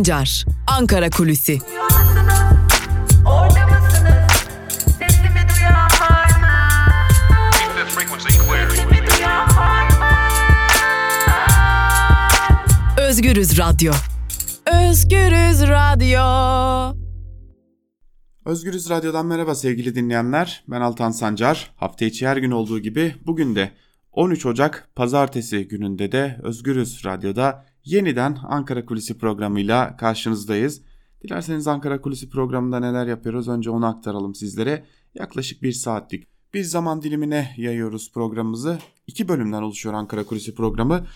Sancar, Ankara Kulüsi. Özgürüz Radyo. Özgürüz Radyo. Özgürüz Radyo'dan merhaba sevgili dinleyenler. Ben Altan Sancar. Hafta içi her gün olduğu gibi bugün de 13 Ocak Pazartesi gününde de Özgürüz Radyo'da yeniden Ankara Kulisi programıyla karşınızdayız. Dilerseniz Ankara Kulisi programında neler yapıyoruz önce onu aktaralım sizlere. Yaklaşık bir saatlik bir zaman dilimine yayıyoruz programımızı. İki bölümden oluşuyor Ankara Kulisi programı.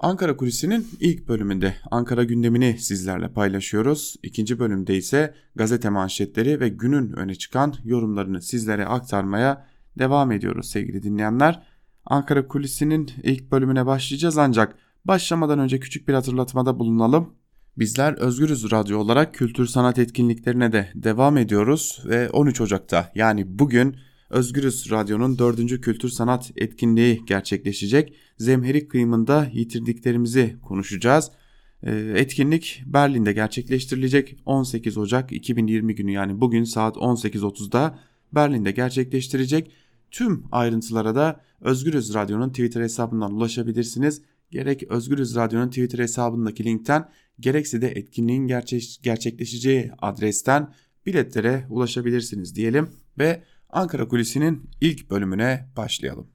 Ankara Kulisi'nin ilk bölümünde Ankara gündemini sizlerle paylaşıyoruz. İkinci bölümde ise gazete manşetleri ve günün öne çıkan yorumlarını sizlere aktarmaya devam ediyoruz sevgili dinleyenler. Ankara Kulisi'nin ilk bölümüne başlayacağız ancak başlamadan önce küçük bir hatırlatmada bulunalım. Bizler Özgürüz Radyo olarak kültür sanat etkinliklerine de devam ediyoruz ve 13 Ocak'ta yani bugün Özgürüz Radyo'nun 4. Kültür Sanat etkinliği gerçekleşecek. Zemherik kıyımında yitirdiklerimizi konuşacağız. Ee, etkinlik Berlin'de gerçekleştirilecek 18 Ocak 2020 günü yani bugün saat 18.30'da Berlin'de gerçekleştirecek. Tüm ayrıntılara da Özgürüz Radyo'nun Twitter hesabından ulaşabilirsiniz. Gerek Özgürüz Radyo'nun Twitter hesabındaki linkten gerekse de etkinliğin gerçekleşeceği adresten biletlere ulaşabilirsiniz diyelim ve Ankara Kulisi'nin ilk bölümüne başlayalım.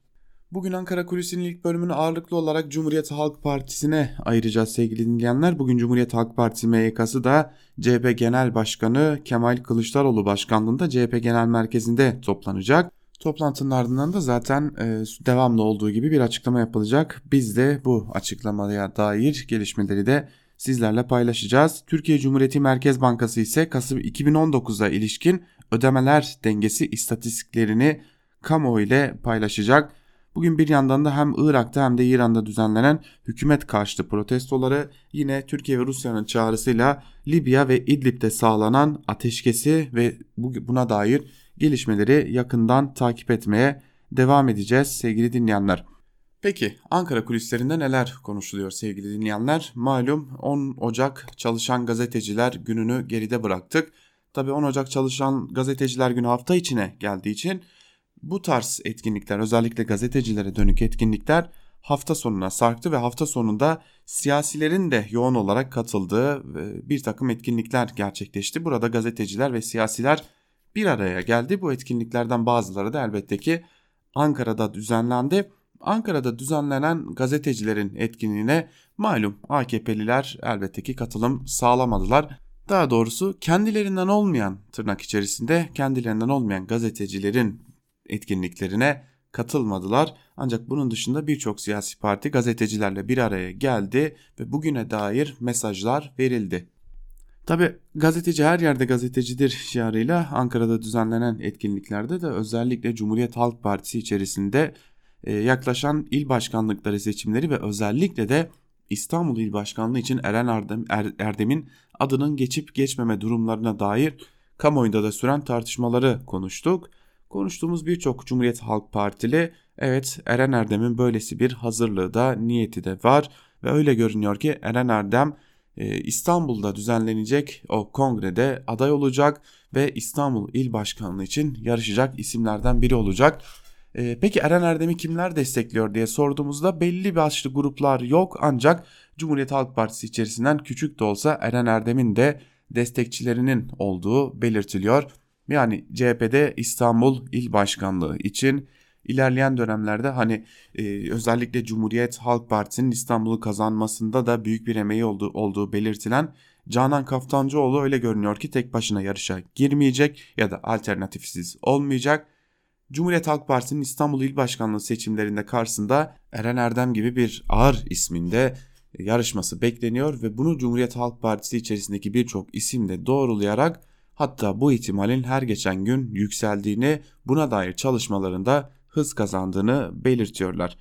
Bugün Ankara Kulisi'nin ilk bölümünü ağırlıklı olarak Cumhuriyet Halk Partisi'ne ayıracağız sevgili dinleyenler. Bugün Cumhuriyet Halk Partisi MYK'sı da CHP Genel Başkanı Kemal Kılıçdaroğlu başkanlığında CHP Genel Merkezi'nde toplanacak. Toplantının ardından da zaten e, devamlı olduğu gibi bir açıklama yapılacak. Biz de bu açıklamaya dair gelişmeleri de sizlerle paylaşacağız. Türkiye Cumhuriyeti Merkez Bankası ise Kasım 2019'a ilişkin ödemeler dengesi istatistiklerini kamuoyu ile paylaşacak. Bugün bir yandan da hem Irak'ta hem de İran'da düzenlenen hükümet karşıtı protestoları yine Türkiye ve Rusya'nın çağrısıyla Libya ve İdlib'de sağlanan ateşkesi ve buna dair gelişmeleri yakından takip etmeye devam edeceğiz sevgili dinleyenler. Peki Ankara kulislerinde neler konuşuluyor sevgili dinleyenler? Malum 10 Ocak Çalışan Gazeteciler gününü geride bıraktık. Tabi 10 Ocak Çalışan Gazeteciler Günü hafta içine geldiği için bu tarz etkinlikler özellikle gazetecilere dönük etkinlikler hafta sonuna sarktı ve hafta sonunda siyasilerin de yoğun olarak katıldığı e, bir takım etkinlikler gerçekleşti. Burada gazeteciler ve siyasiler bir araya geldi. Bu etkinliklerden bazıları da elbette ki Ankara'da düzenlendi. Ankara'da düzenlenen gazetecilerin etkinliğine malum AKP'liler elbette ki katılım sağlamadılar. Daha doğrusu kendilerinden olmayan tırnak içerisinde kendilerinden olmayan gazetecilerin etkinliklerine katılmadılar. Ancak bunun dışında birçok siyasi parti gazetecilerle bir araya geldi ve bugüne dair mesajlar verildi. Tabi gazeteci her yerde gazetecidir şiarıyla Ankara'da düzenlenen etkinliklerde de özellikle Cumhuriyet Halk Partisi içerisinde e, yaklaşan il başkanlıkları seçimleri ve özellikle de İstanbul İl Başkanlığı için Eren Erdem, er, Erdem'in adının geçip geçmeme durumlarına dair kamuoyunda da süren tartışmaları konuştuk. Konuştuğumuz birçok Cumhuriyet Halk Partili evet Eren Erdem'in böylesi bir hazırlığı da niyeti de var ve öyle görünüyor ki Eren Erdem İstanbul'da düzenlenecek o kongrede aday olacak ve İstanbul İl Başkanlığı için yarışacak isimlerden biri olacak. E, peki Eren Erdem'i kimler destekliyor diye sorduğumuzda belli başlı gruplar yok ancak Cumhuriyet Halk Partisi içerisinden küçük de olsa Eren Erdem'in de destekçilerinin olduğu belirtiliyor. Yani CHP'de İstanbul İl Başkanlığı için ilerleyen dönemlerde hani e, özellikle Cumhuriyet Halk Partisi'nin İstanbul'u kazanmasında da büyük bir emeği olduğu, olduğu belirtilen Canan Kaftancıoğlu öyle görünüyor ki tek başına yarışa girmeyecek ya da alternatifsiz olmayacak. Cumhuriyet Halk Partisi'nin İstanbul İl Başkanlığı seçimlerinde karşısında Eren Erdem gibi bir ağır isminde yarışması bekleniyor ve bunu Cumhuriyet Halk Partisi içerisindeki birçok isim de doğrulayarak hatta bu ihtimalin her geçen gün yükseldiğini buna dair çalışmalarında hız kazandığını belirtiyorlar.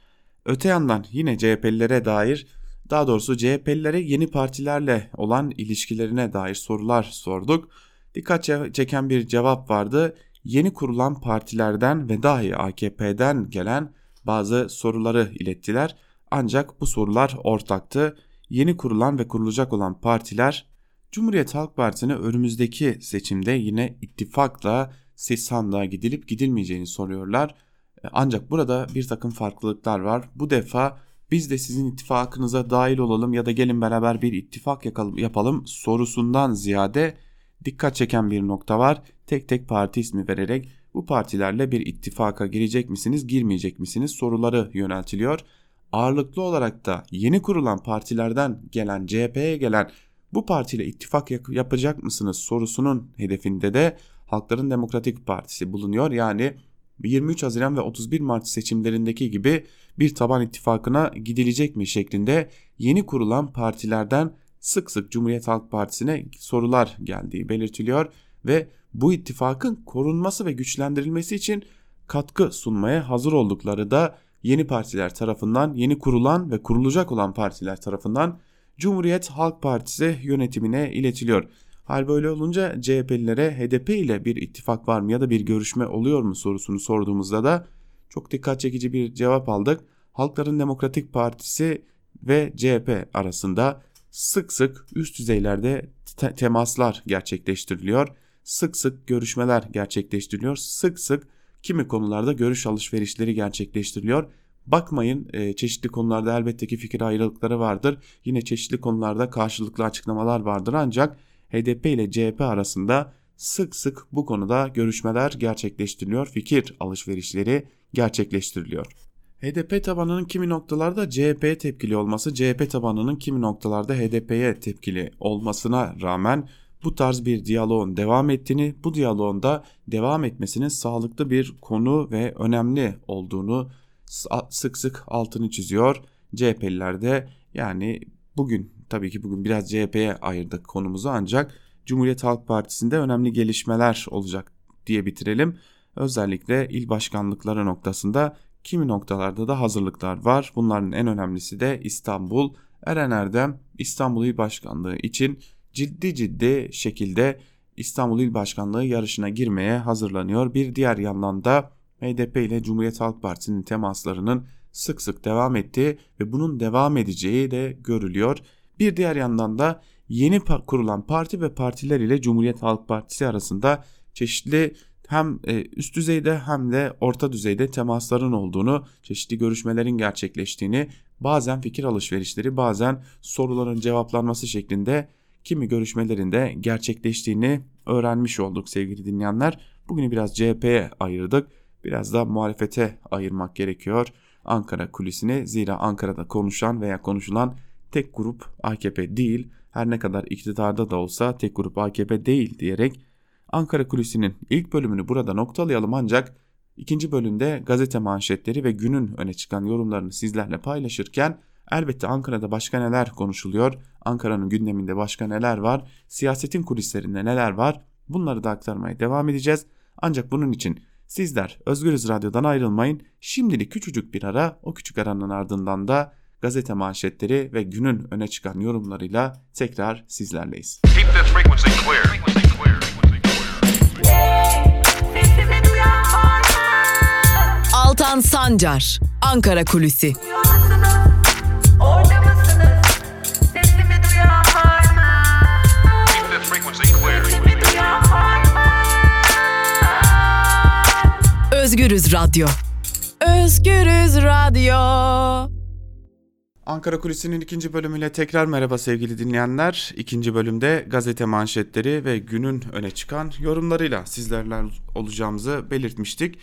Öte yandan yine CHP'lilere dair daha doğrusu CHP'lilere yeni partilerle olan ilişkilerine dair sorular sorduk. Dikkat çeken bir cevap vardı. Yeni kurulan partilerden ve dahi AKP'den gelen bazı soruları ilettiler. Ancak bu sorular ortaktı. Yeni kurulan ve kurulacak olan partiler Cumhuriyet Halk Partisi'ne önümüzdeki seçimde yine ittifakla sandığa gidilip gidilmeyeceğini soruyorlar. Ancak burada bir takım farklılıklar var. Bu defa biz de sizin ittifakınıza dahil olalım ya da gelin beraber bir ittifak yapalım sorusundan ziyade dikkat çeken bir nokta var. Tek tek parti ismi vererek bu partilerle bir ittifaka girecek misiniz, girmeyecek misiniz soruları yöneltiliyor. Ağırlıklı olarak da yeni kurulan partilerden gelen CHP'ye gelen bu partiyle ittifak yapacak mısınız sorusunun hedefinde de Halkların Demokratik Partisi bulunuyor. Yani 23 Haziran ve 31 Mart seçimlerindeki gibi bir taban ittifakına gidilecek mi şeklinde yeni kurulan partilerden sık sık Cumhuriyet Halk Partisi'ne sorular geldiği belirtiliyor ve bu ittifakın korunması ve güçlendirilmesi için katkı sunmaya hazır oldukları da yeni partiler tarafından, yeni kurulan ve kurulacak olan partiler tarafından Cumhuriyet Halk Partisi yönetimine iletiliyor. Hal böyle olunca CHP'lilere HDP ile bir ittifak var mı ya da bir görüşme oluyor mu sorusunu sorduğumuzda da çok dikkat çekici bir cevap aldık. Halkların Demokratik Partisi ve CHP arasında sık sık üst düzeylerde te temaslar gerçekleştiriliyor. Sık sık görüşmeler gerçekleştiriliyor. Sık sık kimi konularda görüş alışverişleri gerçekleştiriliyor. Bakmayın e, çeşitli konularda elbette ki fikir ayrılıkları vardır. Yine çeşitli konularda karşılıklı açıklamalar vardır ancak HDP ile CHP arasında sık sık bu konuda görüşmeler gerçekleştiriliyor, fikir alışverişleri gerçekleştiriliyor. HDP tabanının kimi noktalarda CHP'ye tepkili olması, CHP tabanının kimi noktalarda HDP'ye tepkili olmasına rağmen bu tarz bir diyaloğun devam ettiğini, bu diyaloğun da devam etmesinin sağlıklı bir konu ve önemli olduğunu sık sık altını çiziyor. CHP'liler de yani bugün tabii ki bugün biraz CHP'ye ayırdık konumuzu ancak Cumhuriyet Halk Partisi'nde önemli gelişmeler olacak diye bitirelim. Özellikle il başkanlıkları noktasında kimi noktalarda da hazırlıklar var. Bunların en önemlisi de İstanbul. Eren Erdem İstanbul İl Başkanlığı için ciddi ciddi şekilde İstanbul İl Başkanlığı yarışına girmeye hazırlanıyor. Bir diğer yandan da HDP ile Cumhuriyet Halk Partisi'nin temaslarının sık sık devam ettiği ve bunun devam edeceği de görülüyor. Bir diğer yandan da yeni kurulan parti ve partiler ile Cumhuriyet Halk Partisi arasında çeşitli hem e, üst düzeyde hem de orta düzeyde temasların olduğunu, çeşitli görüşmelerin gerçekleştiğini, bazen fikir alışverişleri, bazen soruların cevaplanması şeklinde kimi görüşmelerinde gerçekleştiğini öğrenmiş olduk sevgili dinleyenler. Bugünü biraz CHP'ye ayırdık. Biraz da muhalefete ayırmak gerekiyor. Ankara kulisini zira Ankara'da konuşan veya konuşulan tek grup AKP değil her ne kadar iktidarda da olsa tek grup AKP değil diyerek Ankara Kulisi'nin ilk bölümünü burada noktalayalım ancak ikinci bölümde gazete manşetleri ve günün öne çıkan yorumlarını sizlerle paylaşırken elbette Ankara'da başka neler konuşuluyor, Ankara'nın gündeminde başka neler var, siyasetin kulislerinde neler var bunları da aktarmaya devam edeceğiz. Ancak bunun için sizler Özgürüz Radyo'dan ayrılmayın. Şimdilik küçücük bir ara o küçük aranın ardından da gazete manşetleri ve günün öne çıkan yorumlarıyla tekrar sizlerleyiz. Altan Sancar, Ankara Kulüsi. Özgürüz Radyo. Özgürüz Radyo. Ankara Kulisi'nin ikinci bölümüyle tekrar merhaba sevgili dinleyenler. İkinci bölümde gazete manşetleri ve günün öne çıkan yorumlarıyla sizlerle olacağımızı belirtmiştik.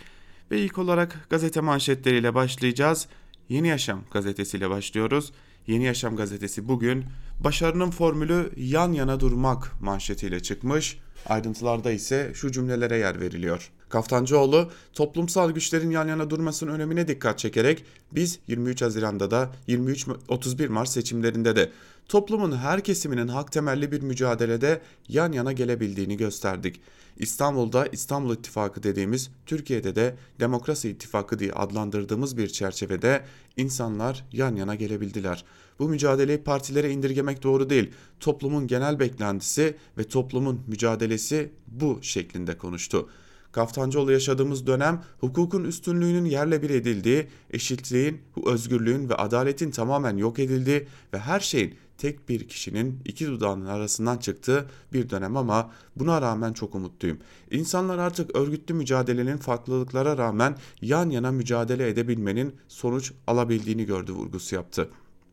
Ve ilk olarak gazete manşetleriyle başlayacağız. Yeni Yaşam gazetesiyle başlıyoruz. Yeni Yaşam gazetesi bugün başarının formülü yan yana durmak manşetiyle çıkmış. Ayrıntılarda ise şu cümlelere yer veriliyor. Kaftancıoğlu toplumsal güçlerin yan yana durmasının önemine dikkat çekerek biz 23 Haziran'da da 23-31 Mart seçimlerinde de toplumun her kesiminin hak temelli bir mücadelede yan yana gelebildiğini gösterdik. İstanbul'da İstanbul İttifakı dediğimiz Türkiye'de de Demokrasi İttifakı diye adlandırdığımız bir çerçevede insanlar yan yana gelebildiler. Bu mücadeleyi partilere indirgemek doğru değil. Toplumun genel beklentisi ve toplumun mücadelesi bu şeklinde konuştu. Kaftancıoğlu yaşadığımız dönem hukukun üstünlüğünün yerle bir edildiği, eşitliğin, özgürlüğün ve adaletin tamamen yok edildiği ve her şeyin tek bir kişinin iki dudağının arasından çıktığı bir dönem ama buna rağmen çok umutluyum. İnsanlar artık örgütlü mücadelenin farklılıklara rağmen yan yana mücadele edebilmenin sonuç alabildiğini gördü vurgusu yaptı.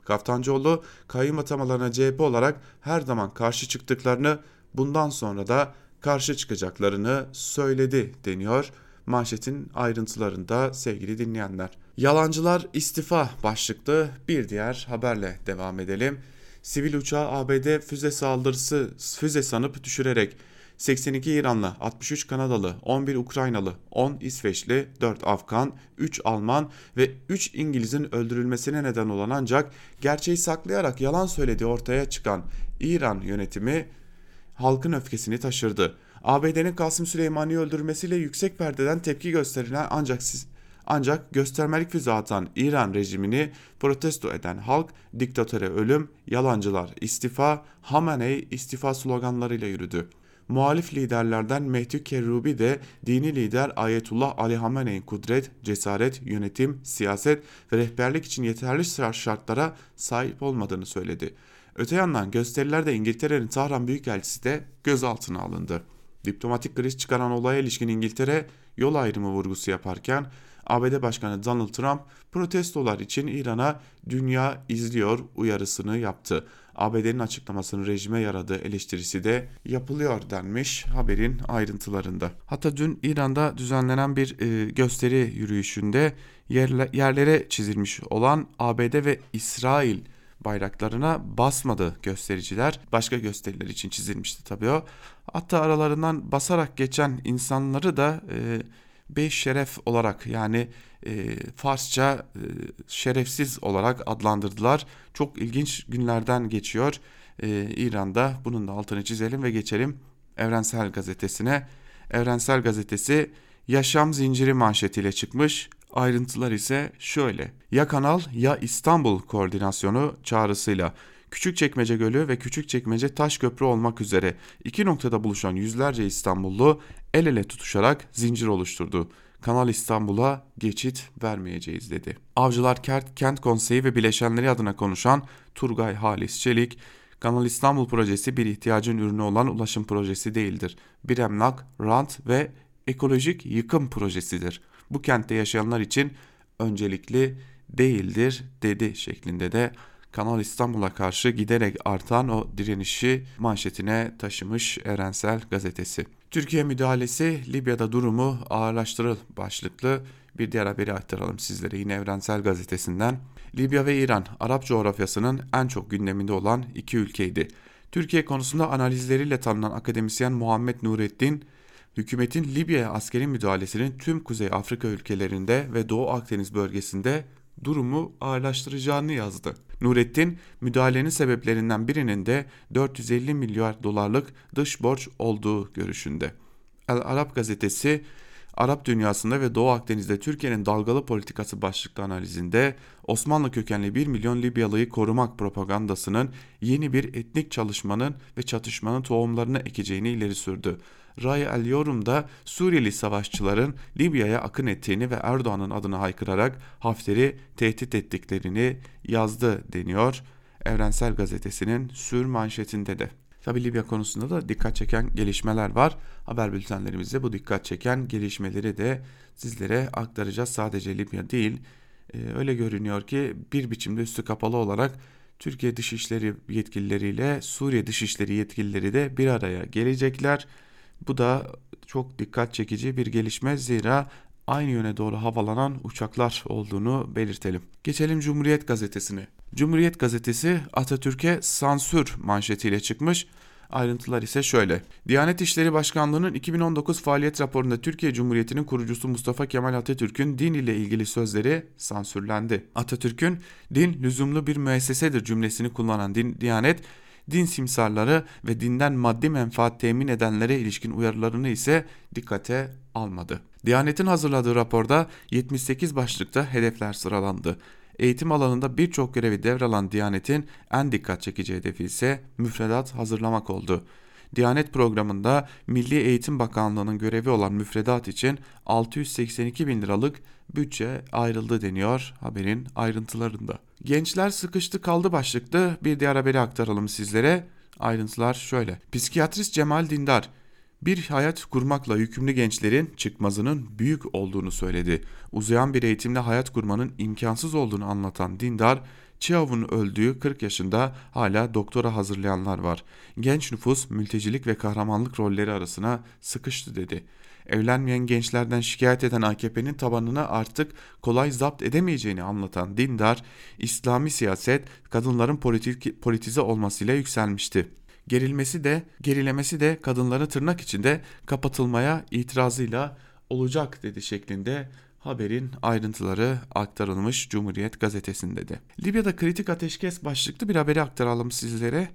Kaftancıoğlu kayyum atamalarına CHP olarak her zaman karşı çıktıklarını bundan sonra da karşı çıkacaklarını söyledi deniyor manşetin ayrıntılarında sevgili dinleyenler. Yalancılar istifa başlıklı bir diğer haberle devam edelim. Sivil uçağı ABD füze saldırısı füze sanıp düşürerek 82 İranlı, 63 Kanadalı, 11 Ukraynalı, 10 İsveçli, 4 Afgan, 3 Alman ve 3 İngiliz'in öldürülmesine neden olan ancak gerçeği saklayarak yalan söylediği ortaya çıkan İran yönetimi halkın öfkesini taşırdı. ABD'nin Kasım Süleymani'yi öldürmesiyle yüksek perdeden tepki gösterilen ancak ancak göstermelik füze atan İran rejimini protesto eden halk diktatöre ölüm, yalancılar istifa, Hamenei istifa sloganlarıyla yürüdü. Muhalif liderlerden Mehdi Kerrubi de dini lider Ayetullah Ali Hamene'in kudret, cesaret, yönetim, siyaset ve rehberlik için yeterli şartlara sahip olmadığını söyledi. Öte yandan gösterilerde İngiltere'nin Tahran Büyükelçisi de gözaltına alındı. Diplomatik kriz çıkaran olaya ilişkin İngiltere yol ayrımı vurgusu yaparken ABD Başkanı Donald Trump protestolar için İran'a dünya izliyor uyarısını yaptı. ABD'nin açıklamasının rejime yaradığı eleştirisi de yapılıyor denmiş haberin ayrıntılarında. Hatta dün İran'da düzenlenen bir e, gösteri yürüyüşünde yerle, yerlere çizilmiş olan ABD ve İsrail bayraklarına basmadı göstericiler. Başka gösteriler için çizilmişti tabii o. Hatta aralarından basarak geçen insanları da e, beş şeref olarak yani e, Farsça e, şerefsiz olarak adlandırdılar. Çok ilginç günlerden geçiyor e, İran'da. Bunun da altını çizelim ve geçelim Evrensel Gazetesi'ne. Evrensel Gazetesi yaşam zinciri manşetiyle çıkmış. Ayrıntılar ise şöyle. Ya Kanal ya İstanbul koordinasyonu çağrısıyla Küçükçekmece Gölü ve Küçükçekmece Taş Köprü olmak üzere iki noktada buluşan yüzlerce İstanbullu el ele tutuşarak zincir oluşturdu. Kanal İstanbul'a geçit vermeyeceğiz dedi. Avcılar Kent Konseyi ve bileşenleri adına konuşan Turgay Halis Çelik, Kanal İstanbul projesi bir ihtiyacın ürünü olan ulaşım projesi değildir. Bir emlak, rant ve ekolojik yıkım projesidir. Bu kentte yaşayanlar için öncelikli değildir dedi şeklinde de Kanal İstanbul'a karşı giderek artan o direnişi manşetine taşımış Evrensel Gazetesi. Türkiye müdahalesi Libya'da durumu ağırlaştırıl başlıklı bir diğer haberi aktaralım sizlere yine Evrensel Gazetesi'nden. Libya ve İran Arap coğrafyasının en çok gündeminde olan iki ülkeydi. Türkiye konusunda analizleriyle tanınan akademisyen Muhammed Nurettin, hükümetin Libya'ya askeri müdahalesinin tüm Kuzey Afrika ülkelerinde ve Doğu Akdeniz bölgesinde durumu ağırlaştıracağını yazdı. Nurettin, müdahalenin sebeplerinden birinin de 450 milyar dolarlık dış borç olduğu görüşünde. El Arap gazetesi Arap dünyasında ve Doğu Akdeniz'de Türkiye'nin dalgalı politikası başlıklı analizinde Osmanlı kökenli 1 milyon Libyalı'yı korumak propagandasının yeni bir etnik çalışmanın ve çatışmanın tohumlarını ekeceğini ileri sürdü. Ray El Yorum'da Suriyeli savaşçıların Libya'ya akın ettiğini ve Erdoğan'ın adını haykırarak Hafter'i tehdit ettiklerini yazdı deniyor. Evrensel Gazetesi'nin sür manşetinde de. Tabi Libya konusunda da dikkat çeken gelişmeler var. Haber bültenlerimizde bu dikkat çeken gelişmeleri de sizlere aktaracağız. Sadece Libya değil e, öyle görünüyor ki bir biçimde üstü kapalı olarak Türkiye Dışişleri yetkilileriyle Suriye Dışişleri yetkilileri de bir araya gelecekler. Bu da çok dikkat çekici bir gelişme zira aynı yöne doğru havalanan uçaklar olduğunu belirtelim. Geçelim Cumhuriyet Gazetesi'ne. Cumhuriyet Gazetesi Atatürk'e sansür manşetiyle çıkmış. Ayrıntılar ise şöyle. Diyanet İşleri Başkanlığı'nın 2019 faaliyet raporunda Türkiye Cumhuriyeti'nin kurucusu Mustafa Kemal Atatürk'ün din ile ilgili sözleri sansürlendi. Atatürk'ün din lüzumlu bir müessesedir cümlesini kullanan din, Diyanet, din simsarları ve dinden maddi menfaat temin edenlere ilişkin uyarılarını ise dikkate almadı. Diyanet'in hazırladığı raporda 78 başlıkta hedefler sıralandı. Eğitim alanında birçok görevi devralan Diyanet'in en dikkat çekici hedefi ise müfredat hazırlamak oldu. Diyanet programında Milli Eğitim Bakanlığı'nın görevi olan müfredat için 682 bin liralık bütçe ayrıldı deniyor haberin ayrıntılarında. Gençler sıkıştı kaldı başlıklı bir diğer haberi aktaralım sizlere. Ayrıntılar şöyle. Psikiyatrist Cemal Dindar bir hayat kurmakla yükümlü gençlerin çıkmazının büyük olduğunu söyledi. Uzayan bir eğitimle hayat kurmanın imkansız olduğunu anlatan Dindar, Çiav'ın öldüğü 40 yaşında hala doktora hazırlayanlar var. Genç nüfus mültecilik ve kahramanlık rolleri arasına sıkıştı dedi. Evlenmeyen gençlerden şikayet eden AKP'nin tabanını artık kolay zapt edemeyeceğini anlatan Dindar, İslami siyaset kadınların politik, politize olmasıyla yükselmişti. Gerilmesi de gerilemesi de kadınların tırnak içinde kapatılmaya itirazıyla olacak dedi şeklinde haberin ayrıntıları aktarılmış Cumhuriyet gazetesinde de. Libya'da kritik ateşkes başlıklı bir haberi aktaralım sizlere.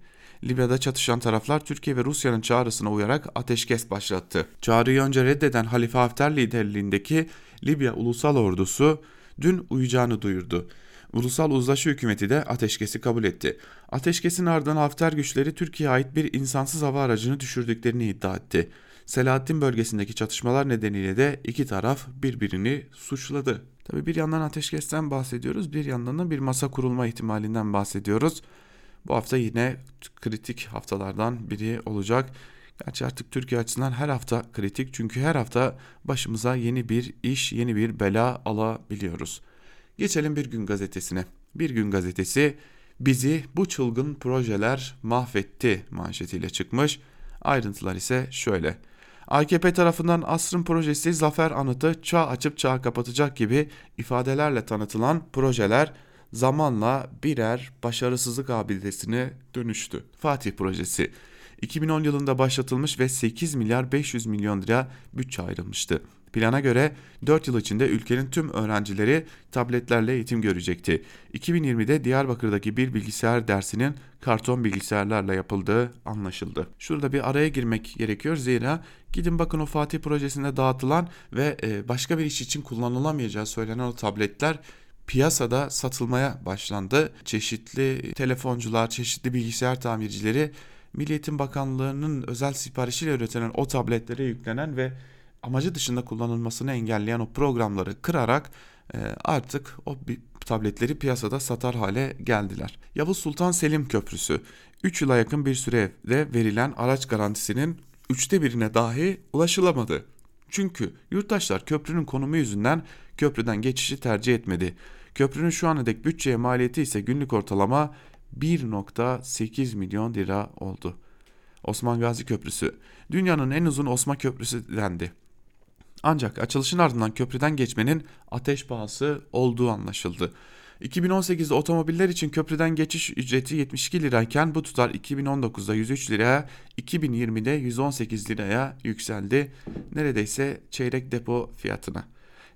Libya'da çatışan taraflar Türkiye ve Rusya'nın çağrısına uyarak ateşkes başlattı. Çağrıyı önce reddeden Halife Hafter liderliğindeki Libya Ulusal Ordusu dün uyacağını duyurdu. Ulusal Uzlaşı Hükümeti de ateşkesi kabul etti. Ateşkesin ardından Hafter güçleri Türkiye'ye ait bir insansız hava aracını düşürdüklerini iddia etti. Selahattin bölgesindeki çatışmalar nedeniyle de iki taraf birbirini suçladı. Tabi bir yandan ateşkesten bahsediyoruz, bir yandan da bir masa kurulma ihtimalinden bahsediyoruz. Bu hafta yine kritik haftalardan biri olacak. Gerçi artık Türkiye açısından her hafta kritik çünkü her hafta başımıza yeni bir iş, yeni bir bela alabiliyoruz. Geçelim Bir Gün Gazetesi'ne. Bir Gün Gazetesi bizi bu çılgın projeler mahvetti manşetiyle çıkmış. Ayrıntılar ise şöyle. AKP tarafından asrın projesi zafer anıtı çağ açıp çağ kapatacak gibi ifadelerle tanıtılan projeler zamanla birer başarısızlık abidesine dönüştü. Fatih projesi 2010 yılında başlatılmış ve 8 milyar 500 milyon lira bütçe ayrılmıştı. Plana göre 4 yıl içinde ülkenin tüm öğrencileri tabletlerle eğitim görecekti. 2020'de Diyarbakır'daki bir bilgisayar dersinin karton bilgisayarlarla yapıldığı anlaşıldı. Şurada bir araya girmek gerekiyor zira gidin bakın o Fatih projesinde dağıtılan ve e, başka bir iş için kullanılamayacağı söylenen o tabletler piyasada satılmaya başlandı. Çeşitli telefoncular, çeşitli bilgisayar tamircileri Milliyetin Bakanlığı'nın özel siparişiyle üretilen o tabletlere yüklenen ve amacı dışında kullanılmasını engelleyen o programları kırarak e, artık o tabletleri piyasada satar hale geldiler. Yavuz Sultan Selim Köprüsü 3 yıla yakın bir sürede verilen araç garantisinin üçte birine dahi ulaşılamadı. Çünkü yurttaşlar köprünün konumu yüzünden köprüden geçişi tercih etmedi. Köprünün şu ana dek bütçeye maliyeti ise günlük ortalama 1.8 milyon lira oldu. Osman Gazi Köprüsü dünyanın en uzun Osman Köprüsü dendi. Ancak açılışın ardından köprüden geçmenin ateş pahası olduğu anlaşıldı. 2018'de otomobiller için köprüden geçiş ücreti 72 lirayken bu tutar 2019'da 103 liraya, 2020'de 118 liraya yükseldi. Neredeyse çeyrek depo fiyatına.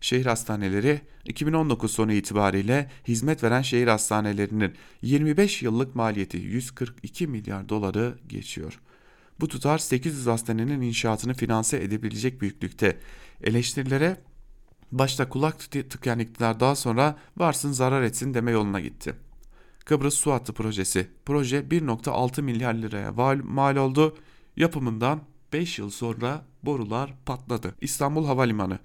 Şehir hastaneleri 2019 sonu itibariyle hizmet veren şehir hastanelerinin 25 yıllık maliyeti 142 milyar doları geçiyor. Bu tutar 800 hastanenin inşaatını finanse edebilecek büyüklükte. Eleştirilere başta kulak tıkayan iktidar daha sonra varsın zarar etsin deme yoluna gitti. Kıbrıs Su Hattı Projesi. Proje 1.6 milyar liraya mal oldu. Yapımından 5 yıl sonra borular patladı. İstanbul Havalimanı.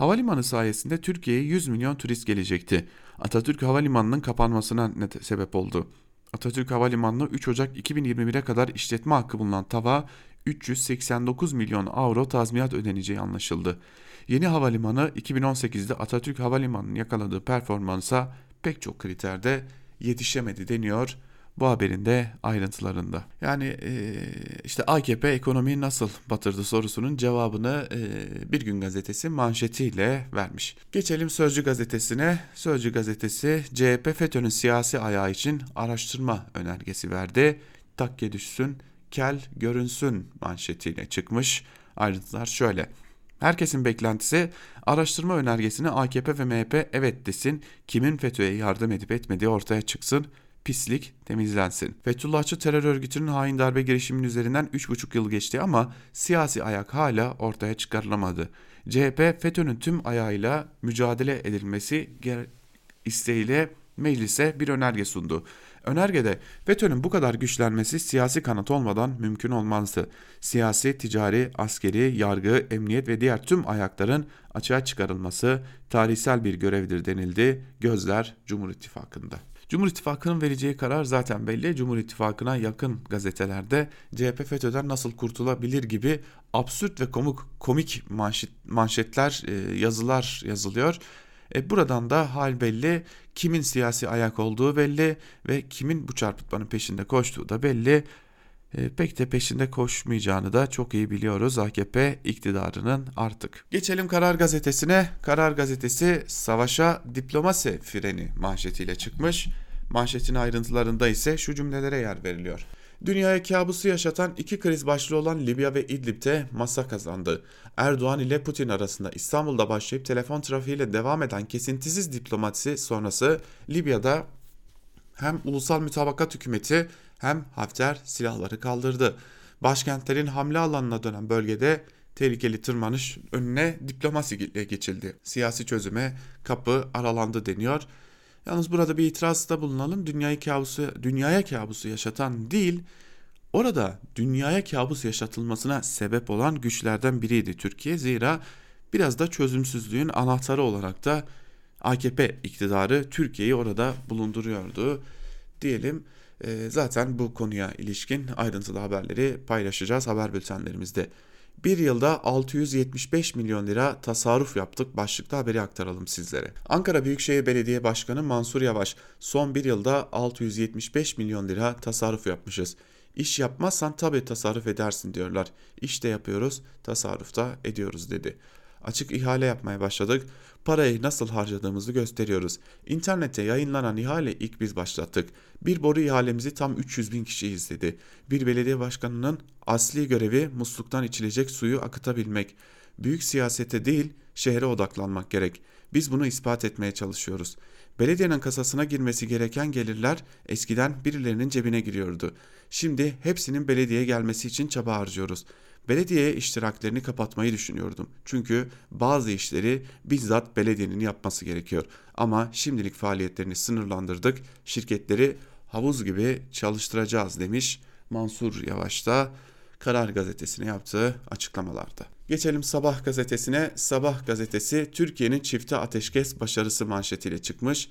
Havalimanı sayesinde Türkiye'ye 100 milyon turist gelecekti. Atatürk Havalimanı'nın kapanmasına ne sebep oldu. Atatürk Havalimanı'na 3 Ocak 2021'e kadar işletme hakkı bulunan TAV'a 389 milyon avro tazminat ödeneceği anlaşıldı. Yeni havalimanı 2018'de Atatürk Havalimanı'nın yakaladığı performansa pek çok kriterde yetişemedi deniyor bu haberin de ayrıntılarında. Yani e, işte AKP ekonomiyi nasıl batırdı sorusunun cevabını e, Bir Gün Gazetesi manşetiyle vermiş. Geçelim Sözcü Gazetesi'ne. Sözcü Gazetesi CHP FETÖ'nün siyasi ayağı için araştırma önergesi verdi. Takke düşsün, kel görünsün manşetiyle çıkmış. Ayrıntılar şöyle. Herkesin beklentisi araştırma önergesine AKP ve MHP evet desin, kimin FETÖ'ye yardım edip etmediği ortaya çıksın, pislik temizlensin. Fethullahçı terör örgütünün hain darbe girişiminin üzerinden 3,5 yıl geçti ama siyasi ayak hala ortaya çıkarılamadı. CHP FETÖ'nün tüm ayağıyla mücadele edilmesi isteğiyle meclise bir önerge sundu. Önergede FETÖ'nün bu kadar güçlenmesi siyasi kanıt olmadan mümkün olmazdı. Siyasi, ticari, askeri, yargı, emniyet ve diğer tüm ayakların açığa çıkarılması tarihsel bir görevdir denildi. Gözler Cumhur İttifakı'nda. Cumhur İttifakı'nın vereceği karar zaten belli. Cumhur İttifakı'na yakın gazetelerde CHP FETÖ'den nasıl kurtulabilir gibi absürt ve komik, komik manşet, manşetler, e, yazılar yazılıyor. E, buradan da hal belli, kimin siyasi ayak olduğu belli ve kimin bu çarpıtmanın peşinde koştuğu da belli. E, pek de peşinde koşmayacağını da çok iyi biliyoruz AKP iktidarının artık. Geçelim Karar Gazetesi'ne. Karar Gazetesi savaşa diplomasi freni manşetiyle çıkmış. Manşetin ayrıntılarında ise şu cümlelere yer veriliyor. Dünyaya kabusu yaşatan iki kriz başlığı olan Libya ve İdlib'de masa kazandı. Erdoğan ile Putin arasında İstanbul'da başlayıp telefon trafiğiyle devam eden kesintisiz diplomasi sonrası Libya'da hem ulusal mütabakat hükümeti hem Hafter silahları kaldırdı. Başkentlerin hamle alanına dönen bölgede tehlikeli tırmanış önüne diplomasi ile geçildi. Siyasi çözüme kapı aralandı deniyor. Yalnız burada bir itirazda bulunalım. Dünyayı kabusu, dünyaya kabusu yaşatan değil, orada dünyaya kabus yaşatılmasına sebep olan güçlerden biriydi Türkiye. Zira biraz da çözümsüzlüğün anahtarı olarak da AKP iktidarı Türkiye'yi orada bulunduruyordu diyelim. E, zaten bu konuya ilişkin ayrıntılı haberleri paylaşacağız haber bültenlerimizde. Bir yılda 675 milyon lira tasarruf yaptık başlıkta haberi aktaralım sizlere. Ankara Büyükşehir Belediye Başkanı Mansur Yavaş son bir yılda 675 milyon lira tasarruf yapmışız. İş yapmazsan tabi tasarruf edersin diyorlar. İş de yapıyoruz, tasarruf da ediyoruz dedi. Açık ihale yapmaya başladık. Parayı nasıl harcadığımızı gösteriyoruz. İnternette yayınlanan ihale ilk biz başlattık. Bir boru ihalemizi tam 300 bin kişi izledi. Bir belediye başkanının asli görevi musluktan içilecek suyu akıtabilmek. Büyük siyasete değil şehre odaklanmak gerek. Biz bunu ispat etmeye çalışıyoruz. Belediyenin kasasına girmesi gereken gelirler eskiden birilerinin cebine giriyordu. Şimdi hepsinin belediyeye gelmesi için çaba harcıyoruz. Belediyeye iştiraklerini kapatmayı düşünüyordum. Çünkü bazı işleri bizzat belediyenin yapması gerekiyor. Ama şimdilik faaliyetlerini sınırlandırdık. Şirketleri havuz gibi çalıştıracağız demiş Mansur Yavaş da Karar Gazetesi'ne yaptığı açıklamalarda. Geçelim Sabah gazetesine. Sabah gazetesi Türkiye'nin çifte ateşkes başarısı manşetiyle çıkmış.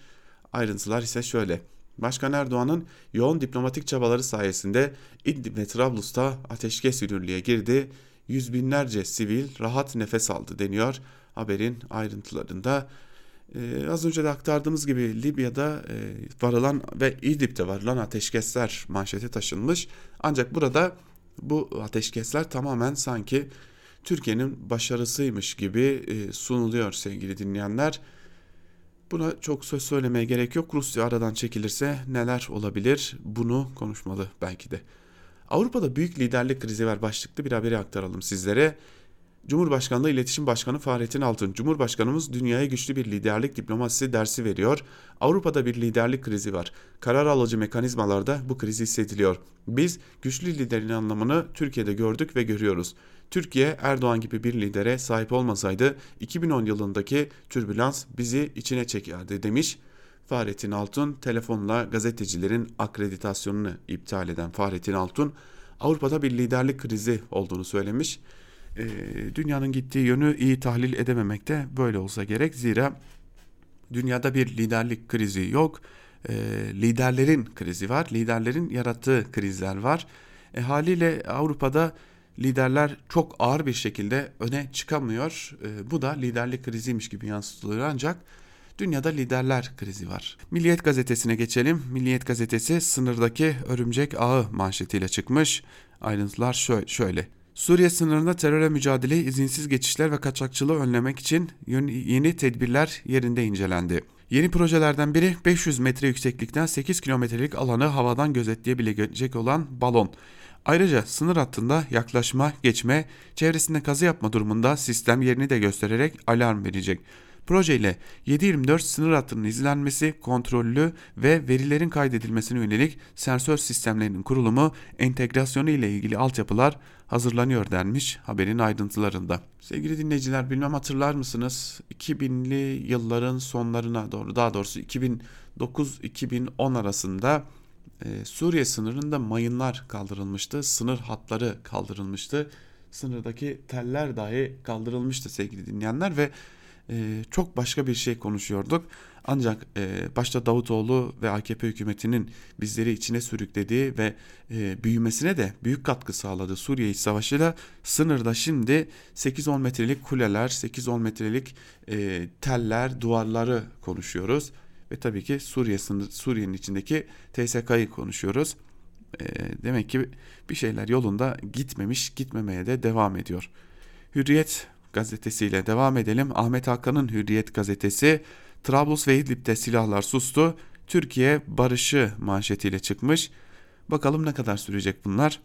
Ayrıntılar ise şöyle. Başkan Erdoğan'ın yoğun diplomatik çabaları sayesinde İdlib ve Trablus'ta ateşkes yürürlüğe girdi. Yüz binlerce sivil rahat nefes aldı deniyor haberin ayrıntılarında. Ee, az önce de aktardığımız gibi Libya'da e, varılan ve İdlib'de varılan ateşkesler manşete taşınmış. Ancak burada bu ateşkesler tamamen sanki Türkiye'nin başarısıymış gibi e, sunuluyor sevgili dinleyenler. Buna çok söz söylemeye gerek yok. Rusya aradan çekilirse neler olabilir bunu konuşmalı belki de. Avrupa'da büyük liderlik krizi var başlıklı bir haberi aktaralım sizlere. Cumhurbaşkanlığı İletişim Başkanı Fahrettin Altun, Cumhurbaşkanımız dünyaya güçlü bir liderlik diplomasisi dersi veriyor. Avrupa'da bir liderlik krizi var. Karar alıcı mekanizmalarda bu kriz hissediliyor. Biz güçlü liderin anlamını Türkiye'de gördük ve görüyoruz. Türkiye Erdoğan gibi bir lidere sahip olmasaydı 2010 yılındaki türbülans bizi içine çekerdi demiş. Fahrettin Altun telefonla gazetecilerin akreditasyonunu iptal eden Fahrettin Altun Avrupa'da bir liderlik krizi olduğunu söylemiş. Ee, dünyanın gittiği yönü iyi tahlil edememekte böyle olsa gerek. Zira dünyada bir liderlik krizi yok. E, liderlerin krizi var. Liderlerin yarattığı krizler var. E, haliyle Avrupa'da liderler çok ağır bir şekilde öne çıkamıyor. E, bu da liderlik kriziymiş gibi yansıtılıyor ancak dünyada liderler krizi var. Milliyet gazetesine geçelim. Milliyet gazetesi sınırdaki örümcek ağı manşetiyle çıkmış. Ayrıntılar şöyle. Suriye sınırında teröre mücadele, izinsiz geçişler ve kaçakçılığı önlemek için yeni tedbirler yerinde incelendi. Yeni projelerden biri 500 metre yükseklikten 8 kilometrelik alanı havadan gözetleyebilecek olan balon. Ayrıca sınır hattında yaklaşma, geçme, çevresinde kazı yapma durumunda sistem yerini de göstererek alarm verecek. Proje ile 7/24 sınır hattının izlenmesi, kontrollü ve verilerin kaydedilmesine yönelik sensör sistemlerinin kurulumu, entegrasyonu ile ilgili altyapılar hazırlanıyor denmiş haberin ayrıntılarında. Sevgili dinleyiciler bilmem hatırlar mısınız? 2000'li yılların sonlarına doğru daha doğrusu 2009-2010 arasında e, Suriye sınırında mayınlar kaldırılmıştı. Sınır hatları kaldırılmıştı. Sınırdaki teller dahi kaldırılmıştı sevgili dinleyenler ve e, çok başka bir şey konuşuyorduk. Ancak e, başta Davutoğlu ve AKP hükümetinin bizleri içine sürüklediği ve e, büyümesine de büyük katkı sağladığı Suriye İç Savaşı'yla sınırda şimdi 8-10 metrelik kuleler, 8-10 metrelik teller, duvarları konuşuyoruz. Ve tabii ki Suriye Suriye'nin içindeki TSK'yı konuşuyoruz. E, demek ki bir şeyler yolunda gitmemiş, gitmemeye de devam ediyor. Hürriyet gazetesiyle devam edelim. Ahmet Hakan'ın Hürriyet gazetesi Trablus ve İdlib'de silahlar sustu. Türkiye barışı manşetiyle çıkmış. Bakalım ne kadar sürecek bunlar.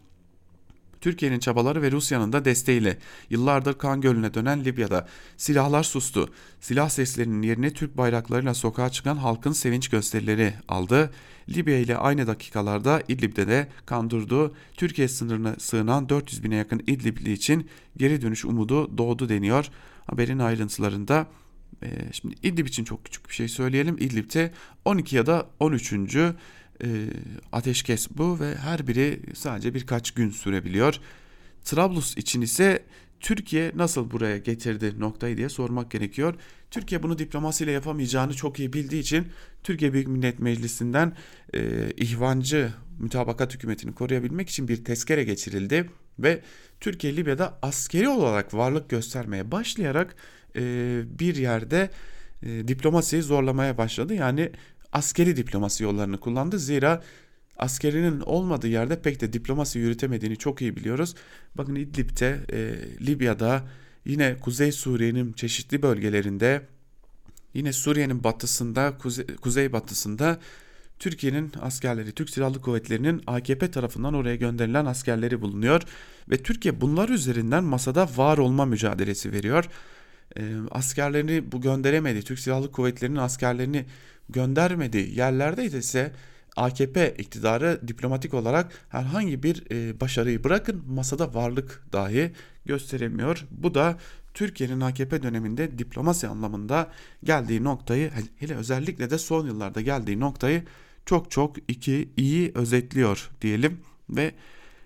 Türkiye'nin çabaları ve Rusya'nın da desteğiyle yıllardır kan gölüne dönen Libya'da silahlar sustu. Silah seslerinin yerini Türk bayraklarıyla sokağa çıkan halkın sevinç gösterileri aldı. Libya ile aynı dakikalarda İdlib'de de kan durdu. Türkiye sınırına sığınan 400 bine yakın İdlibli için geri dönüş umudu doğdu deniyor. Haberin ayrıntılarında şimdi İdlib için çok küçük bir şey söyleyelim. İdlib'te 12 ya da 13 e, ateşkes bu ve her biri sadece birkaç gün sürebiliyor. Trablus için ise Türkiye nasıl buraya getirdi noktayı diye sormak gerekiyor. Türkiye bunu diplomasiyle yapamayacağını çok iyi bildiği için Türkiye Büyük Millet Meclisi'nden e, ihvancı mütabakat hükümetini koruyabilmek için bir tezkere geçirildi ve Türkiye Libya'da askeri olarak varlık göstermeye başlayarak e, bir yerde e, diplomasiyi zorlamaya başladı. Yani askeri diplomasi yollarını kullandı. Zira askerinin olmadığı yerde pek de diplomasi yürütemediğini çok iyi biliyoruz. Bakın İdlib'te, e, Libya'da, yine Kuzey Suriye'nin çeşitli bölgelerinde, yine Suriye'nin batısında, kuzey, kuzey batısında Türkiye'nin askerleri, Türk Silahlı Kuvvetleri'nin AKP tarafından oraya gönderilen askerleri bulunuyor ve Türkiye bunlar üzerinden masada var olma mücadelesi veriyor. E, askerlerini bu gönderemedi, Türk Silahlı Kuvvetleri'nin askerlerini göndermediği yerlerde ise AKP iktidarı diplomatik olarak herhangi bir e, başarıyı bırakın masada varlık dahi gösteremiyor. Bu da Türkiye'nin AKP döneminde diplomasi anlamında geldiği noktayı hele özellikle de son yıllarda geldiği noktayı çok çok iki iyi özetliyor diyelim ve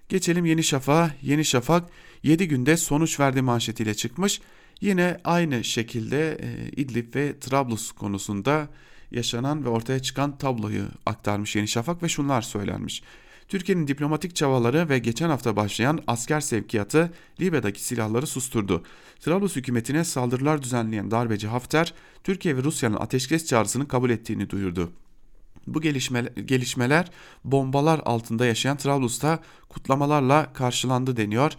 geçelim Yeni Şafak'a. Yeni Şafak 7 günde sonuç verdi manşetiyle çıkmış. Yine aynı şekilde e, İdlib ve Trablus konusunda yaşanan ve ortaya çıkan tabloyu aktarmış Yeni Şafak ve şunlar söylenmiş. Türkiye'nin diplomatik çabaları ve geçen hafta başlayan asker sevkiyatı Libya'daki silahları susturdu. Trablus hükümetine saldırılar düzenleyen darbeci Hafter, Türkiye ve Rusya'nın ateşkes çağrısını kabul ettiğini duyurdu. Bu gelişmeler, gelişmeler bombalar altında yaşayan Trablus'ta kutlamalarla karşılandı deniyor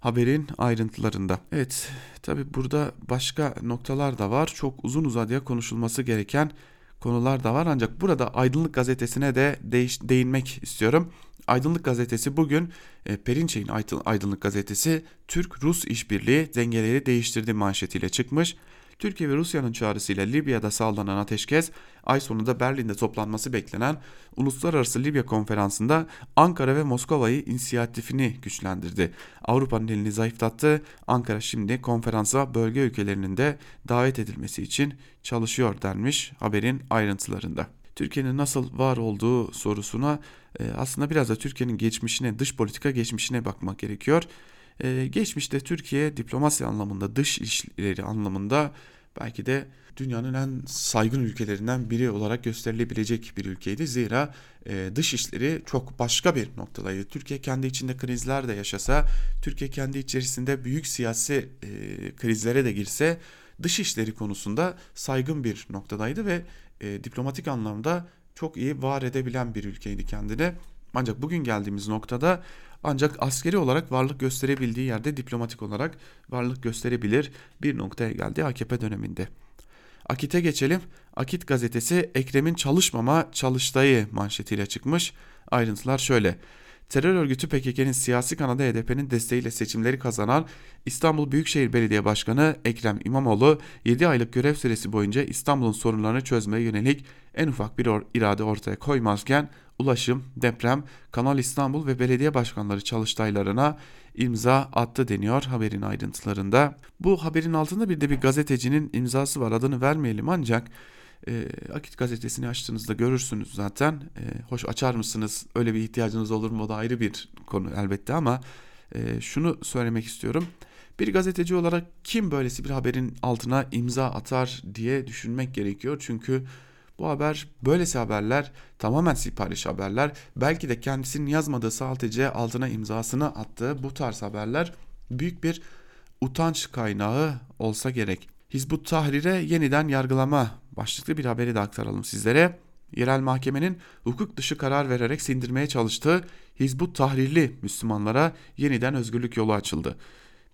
haberin ayrıntılarında. Evet tabi burada başka noktalar da var. Çok uzun uzadıya konuşulması gereken konular da var ancak burada Aydınlık Gazetesi'ne de değiş, değinmek istiyorum. Aydınlık Gazetesi bugün e, Perinçek'in Aydınlık Gazetesi Türk-Rus işbirliği dengeleri değiştirdi manşetiyle çıkmış. Türkiye ve Rusya'nın çağrısıyla Libya'da sağlanan ateşkes ay sonunda Berlin'de toplanması beklenen Uluslararası Libya Konferansı'nda Ankara ve Moskova'yı inisiyatifini güçlendirdi. Avrupa'nın elini zayıflattı. Ankara şimdi konferansa bölge ülkelerinin de davet edilmesi için çalışıyor denmiş haberin ayrıntılarında. Türkiye'nin nasıl var olduğu sorusuna e, aslında biraz da Türkiye'nin geçmişine, dış politika geçmişine bakmak gerekiyor. Ee, geçmişte Türkiye diplomasi anlamında, dış ilişkileri anlamında belki de dünyanın en saygın ülkelerinden biri olarak gösterilebilecek bir ülkeydi. Zira e, dış işleri çok başka bir noktadaydı. Türkiye kendi içinde krizler de yaşasa, Türkiye kendi içerisinde büyük siyasi e, krizlere de girse dış işleri konusunda saygın bir noktadaydı ve e, diplomatik anlamda çok iyi var edebilen bir ülkeydi kendine. Ancak bugün geldiğimiz noktada ancak askeri olarak varlık gösterebildiği yerde diplomatik olarak varlık gösterebilir bir noktaya geldi AKP döneminde. Akit'e geçelim. Akit gazetesi Ekrem'in çalışmama çalıştayı manşetiyle çıkmış. Ayrıntılar şöyle. Terör örgütü PKK'nın siyasi kanadı HDP'nin desteğiyle seçimleri kazanan İstanbul Büyükşehir Belediye Başkanı Ekrem İmamoğlu 7 aylık görev süresi boyunca İstanbul'un sorunlarını çözmeye yönelik en ufak bir or irade ortaya koymazken ulaşım, deprem, Kanal İstanbul ve belediye başkanları çalıştaylarına imza attı deniyor haberin ayrıntılarında. Bu haberin altında bir de bir gazetecinin imzası var adını vermeyelim ancak E, Akit gazetesini açtığınızda görürsünüz zaten. E, hoş açar mısınız? Öyle bir ihtiyacınız olur mu? O da ayrı bir konu elbette ama e, şunu söylemek istiyorum. Bir gazeteci olarak kim böylesi bir haberin altına imza atar diye düşünmek gerekiyor. Çünkü bu haber böylesi haberler tamamen sipariş haberler. Belki de kendisinin yazmadığı saltece altına imzasını attığı bu tarz haberler büyük bir utanç kaynağı olsa gerek. Hizbut Tahrir'e yeniden yargılama başlıklı bir haberi de aktaralım sizlere. Yerel mahkemenin hukuk dışı karar vererek sindirmeye çalıştığı Hizbut Tahrirli Müslümanlara yeniden özgürlük yolu açıldı.